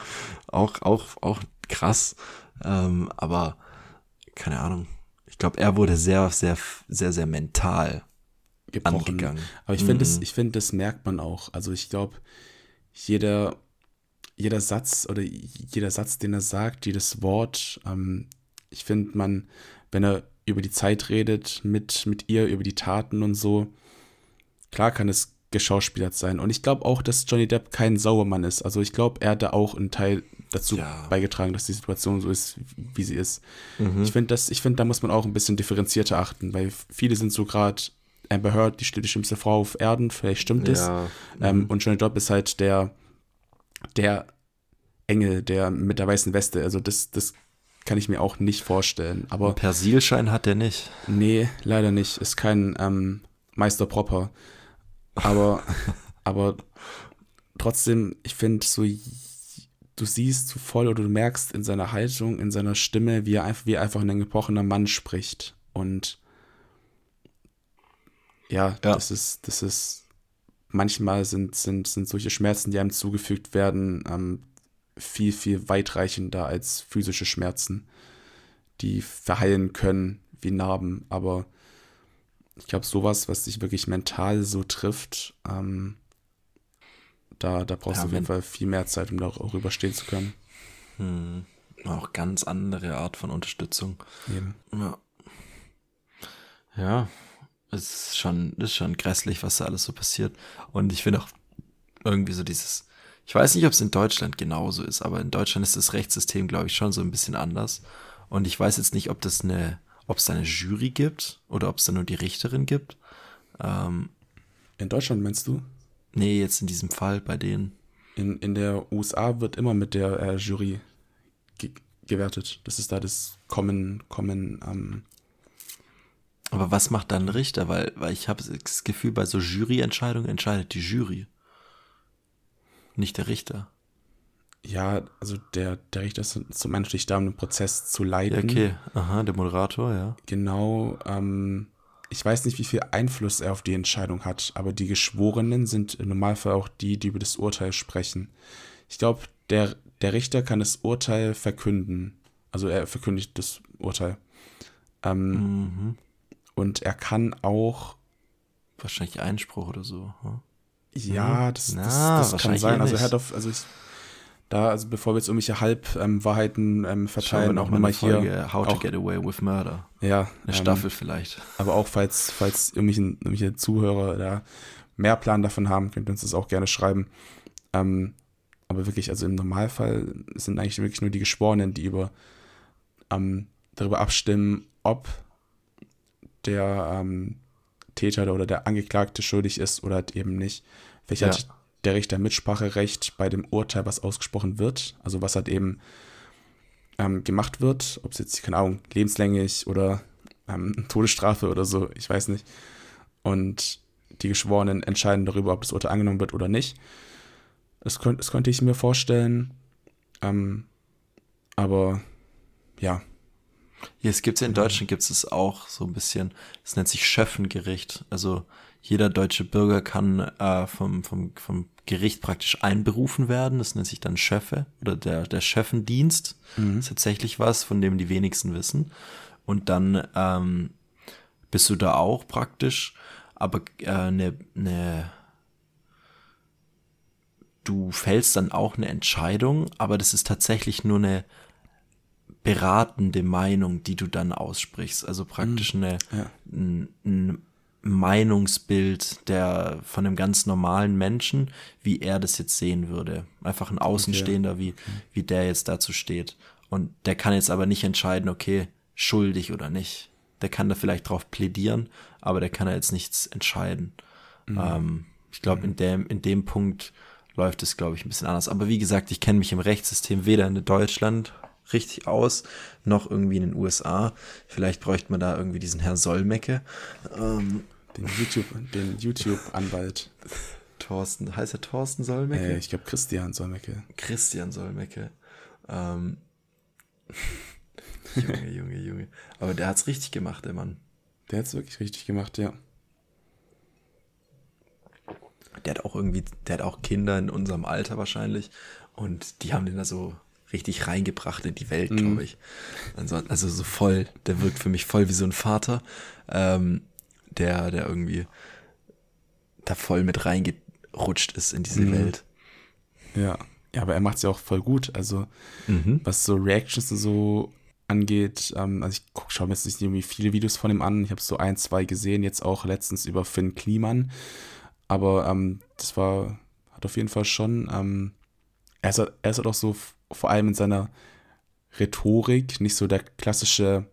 Auch, auch, auch krass. Ähm, aber keine Ahnung. Ich glaube, er wurde sehr, sehr, sehr, sehr mental gebrochen. angegangen. Aber ich finde, mhm. das, ich finde, das merkt man auch. Also ich glaube, jeder, jeder Satz oder jeder Satz, den er sagt, jedes Wort, ähm, ich finde, man, wenn er über die Zeit redet, mit, mit ihr, über die Taten und so, klar kann es geschauspielert sein. Und ich glaube auch, dass Johnny Depp kein Sauermann ist. Also ich glaube, er hat da auch einen Teil dazu ja. beigetragen, dass die Situation so ist, wie sie ist. Mhm. Ich finde, finde, da muss man auch ein bisschen differenzierter achten, weil viele sind so gerade Amber Heard, die, die schlimmste Frau auf Erden, vielleicht stimmt es. Ja. Ähm, mhm. und Johnny Depp ist halt der, der Engel, der mit der weißen Weste. Also das, das kann ich mir auch nicht vorstellen. Aber Persilschein hat der nicht. Nee, leider nicht. Ist kein ähm, Meister Proper. Aber, aber trotzdem, ich finde so, du siehst so voll oder du merkst in seiner Haltung, in seiner Stimme, wie er einfach, wie er einfach ein gebrochener Mann spricht. Und ja, ja, das ist, das ist, manchmal sind, sind, sind solche Schmerzen, die einem zugefügt werden, ähm, viel, viel weitreichender als physische Schmerzen, die verheilen können wie Narben. Aber ich glaube, sowas, was dich wirklich mental so trifft, ähm, da, da brauchst ja, du auf jeden Fall viel mehr Zeit, um darüber stehen zu können. Hm. Auch ganz andere Art von Unterstützung. Eben. Ja. Ja, es ist schon, ist schon grässlich, was da alles so passiert. Und ich finde auch irgendwie so dieses, ich weiß nicht, ob es in Deutschland genauso ist, aber in Deutschland ist das Rechtssystem, glaube ich, schon so ein bisschen anders. Und ich weiß jetzt nicht, ob das eine, ob es da eine Jury gibt oder ob es da nur die Richterin gibt. Ähm, in Deutschland meinst du? Nee, jetzt in diesem Fall bei denen. In, in der USA wird immer mit der äh, Jury ge gewertet. Das ist da das Common, Common. Ähm Aber was macht dann ein Richter? Weil, weil ich habe das Gefühl, bei so Juryentscheidungen entscheidet die Jury. Nicht der Richter. Ja, also der, der Richter ist zum einen natürlich da, um den Prozess zu leiten. Ja, okay, aha, der Moderator, ja. Genau, ähm, ich weiß nicht, wie viel Einfluss er auf die Entscheidung hat, aber die Geschworenen sind im Normalfall auch die, die über das Urteil sprechen. Ich glaube, der, der Richter kann das Urteil verkünden. Also er verkündigt das Urteil. Ähm, mhm. Und er kann auch. Wahrscheinlich Einspruch oder so. Hm? Ja, das, Na, das, das kann sein. Also hat auf, also ich, da, also bevor wir jetzt irgendwelche Halbwahrheiten ähm, verteilen, auch nochmal hier. How to auch, Get Away with Murder. Ja. Eine ähm, Staffel vielleicht. Aber auch falls, falls irgendwelche, irgendwelche Zuhörer da mehr Plan davon haben, könnt ihr uns das auch gerne schreiben. Ähm, aber wirklich, also im Normalfall sind eigentlich wirklich nur die Geschworenen, die über ähm, darüber abstimmen, ob der ähm, Täter oder der Angeklagte schuldig ist oder halt eben nicht. Vielleicht ja. hat der Richter Mitspracherecht bei dem Urteil, was ausgesprochen wird, also was halt eben ähm, gemacht wird, ob es jetzt, keine Ahnung, lebenslänglich oder ähm, Todesstrafe oder so, ich weiß nicht. Und die Geschworenen entscheiden darüber, ob das Urteil angenommen wird oder nicht. Das, könnt, das könnte ich mir vorstellen. Ähm, aber ja, es gibt in Deutschland gibt es auch so ein bisschen, es nennt sich Schöffengericht. Also jeder deutsche Bürger kann äh, vom, vom, vom Gericht praktisch einberufen werden. Das nennt sich dann Schöffe oder der, der Schöffendienst. Mhm. ist tatsächlich was, von dem die wenigsten wissen. Und dann ähm, bist du da auch praktisch, aber eine äh, ne, ne du fällst dann auch eine Entscheidung, aber das ist tatsächlich nur eine beratende Meinung, die du dann aussprichst. Also praktisch mhm. eine, ja. ein, ein, Meinungsbild der von einem ganz normalen Menschen, wie er das jetzt sehen würde. Einfach ein Außenstehender, wie, wie der jetzt dazu steht. Und der kann jetzt aber nicht entscheiden, okay, schuldig oder nicht. Der kann da vielleicht drauf plädieren, aber der kann da jetzt nichts entscheiden. Mhm. Ähm, ich glaube, in dem, in dem Punkt läuft es, glaube ich, ein bisschen anders. Aber wie gesagt, ich kenne mich im Rechtssystem weder in Deutschland richtig aus, noch irgendwie in den USA. Vielleicht bräuchte man da irgendwie diesen Herrn Solmecke. Ähm, den YouTube, den YouTube-Anwalt. Thorsten, heißt er Thorsten Solmecke? Äh, ich glaube Christian Solmecke. Christian Solmecke. Ähm, Junge, Junge, Junge. Aber der hat's richtig gemacht, der Mann. Der hat's wirklich richtig gemacht, ja. Der hat auch irgendwie, der hat auch Kinder in unserem Alter wahrscheinlich und die haben den da so richtig reingebracht in die Welt, glaube mhm. ich. Also, also so voll, der wirkt für mich voll wie so ein Vater, ähm, der, der irgendwie da voll mit reingerutscht ist in diese mhm. Welt. Ja. Ja, aber er macht es ja auch voll gut. Also, mhm. was so Reactions so angeht, ähm, also ich guck, schaue mir jetzt nicht irgendwie viele Videos von ihm an. Ich habe so ein, zwei gesehen, jetzt auch letztens über Finn Kliman. Aber ähm, das war, hat auf jeden Fall schon, ähm, er, ist, er ist halt auch so vor allem in seiner Rhetorik nicht so der klassische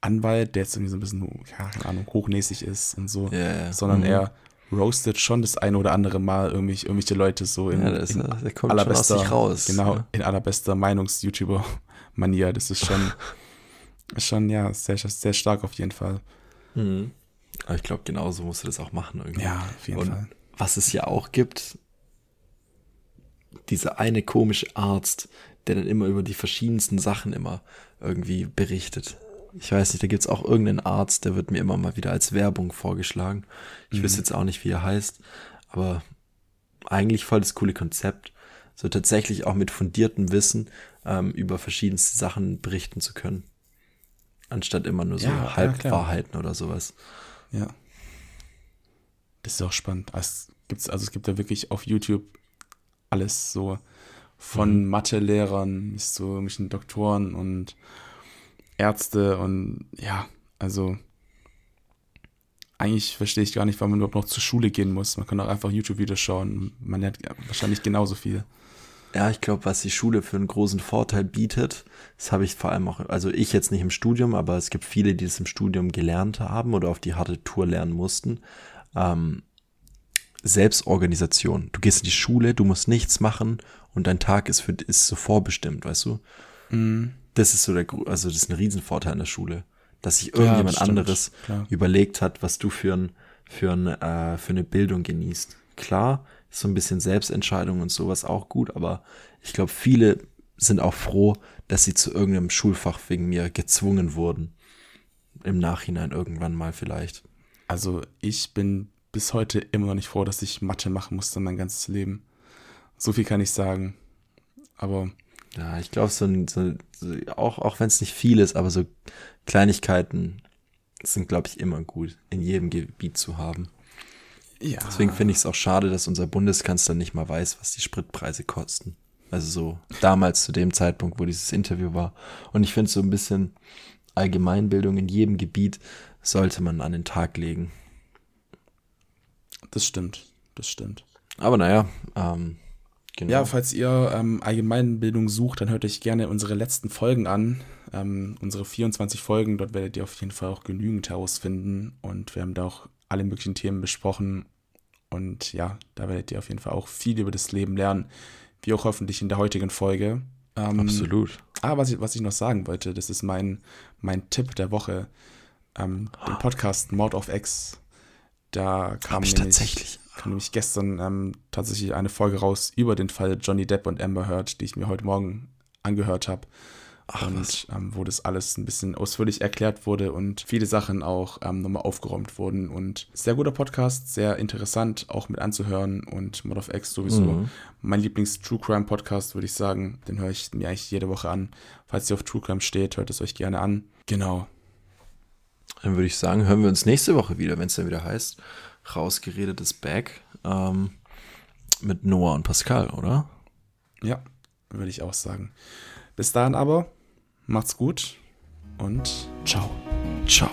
Anwalt, der jetzt irgendwie so ein bisschen, ja, keine Ahnung, hochnäsig ist und so, yeah. sondern mhm. er roastet schon das eine oder andere Mal irgendwelche, irgendwelche Leute so in, ja, das, in allerbester, raus. Genau, ja. in allerbester Meinungs-YouTuber-Manier. Das ist schon, schon, ja, sehr, sehr stark auf jeden Fall. Mhm. Aber ich glaube, genauso musst du das auch machen irgendwie. Ja, auf jeden Und Fall. Was es ja auch gibt, dieser eine komische Arzt, der dann immer über die verschiedensten Sachen immer irgendwie berichtet. Ich weiß nicht, da gibt's auch irgendeinen Arzt, der wird mir immer mal wieder als Werbung vorgeschlagen. Ich mhm. wüsste jetzt auch nicht, wie er heißt, aber eigentlich voll das coole Konzept, so tatsächlich auch mit fundiertem Wissen ähm, über verschiedenste Sachen berichten zu können. Anstatt immer nur so ja, Halbwahrheiten ja, oder sowas. Ja. Das ist auch spannend. Es gibt's, also es gibt ja wirklich auf YouTube alles so von mhm. Mathe-Lehrern bis zu irgendwelchen Doktoren und Ärzte und ja, also eigentlich verstehe ich gar nicht, warum man überhaupt noch zur Schule gehen muss. Man kann auch einfach YouTube-Videos schauen. Man lernt wahrscheinlich genauso viel. Ja, ich glaube, was die Schule für einen großen Vorteil bietet, das habe ich vor allem auch, also ich jetzt nicht im Studium, aber es gibt viele, die es im Studium gelernt haben oder auf die harte Tour lernen mussten. Ähm, Selbstorganisation. Du gehst in die Schule, du musst nichts machen und dein Tag ist, für, ist so vorbestimmt, weißt du? Mhm das ist so der, also das ist ein Riesenvorteil in der Schule, dass sich irgendjemand ja, anderes klar. überlegt hat, was du für, ein, für, ein, äh, für eine Bildung genießt. Klar, ist so ein bisschen Selbstentscheidung und sowas auch gut, aber ich glaube, viele sind auch froh, dass sie zu irgendeinem Schulfach wegen mir gezwungen wurden. Im Nachhinein irgendwann mal vielleicht. Also ich bin bis heute immer noch nicht froh, dass ich Mathe machen musste mein ganzes Leben. So viel kann ich sagen. Aber ja, ich glaube, so, so, so, auch, auch wenn es nicht viel ist, aber so Kleinigkeiten sind, glaube ich, immer gut, in jedem Gebiet zu haben. Ja. Deswegen finde ich es auch schade, dass unser Bundeskanzler nicht mal weiß, was die Spritpreise kosten. Also so damals zu dem Zeitpunkt, wo dieses Interview war. Und ich finde so ein bisschen Allgemeinbildung in jedem Gebiet sollte man an den Tag legen. Das stimmt, das stimmt. Aber naja, ähm, Genau. Ja, falls ihr ähm, Allgemeinbildung sucht, dann hört euch gerne unsere letzten Folgen an. Ähm, unsere 24 Folgen, dort werdet ihr auf jeden Fall auch genügend herausfinden. Und wir haben da auch alle möglichen Themen besprochen. Und ja, da werdet ihr auf jeden Fall auch viel über das Leben lernen, wie auch hoffentlich in der heutigen Folge. Ähm, Absolut. Ah, was ich, was ich noch sagen wollte, das ist mein, mein Tipp der Woche. Ähm, den Podcast Mord of X. Da kam ich nämlich, tatsächlich kam nämlich gestern ähm, tatsächlich eine Folge raus über den Fall Johnny Depp und Amber Heard, die ich mir heute Morgen angehört habe. und ähm, wo das alles ein bisschen ausführlich erklärt wurde und viele Sachen auch ähm, nochmal aufgeräumt wurden. Und sehr guter Podcast, sehr interessant auch mit anzuhören und Mod of X sowieso mhm. mein Lieblings-True Crime Podcast, würde ich sagen. Den höre ich mir eigentlich jede Woche an. Falls ihr auf True Crime steht, hört es euch gerne an. Genau. Dann würde ich sagen, hören wir uns nächste Woche wieder, wenn es dann wieder heißt rausgeredetes Back ähm, mit Noah und Pascal, oder? Ja, würde ich auch sagen. Bis dahin aber, macht's gut und ciao. Ciao.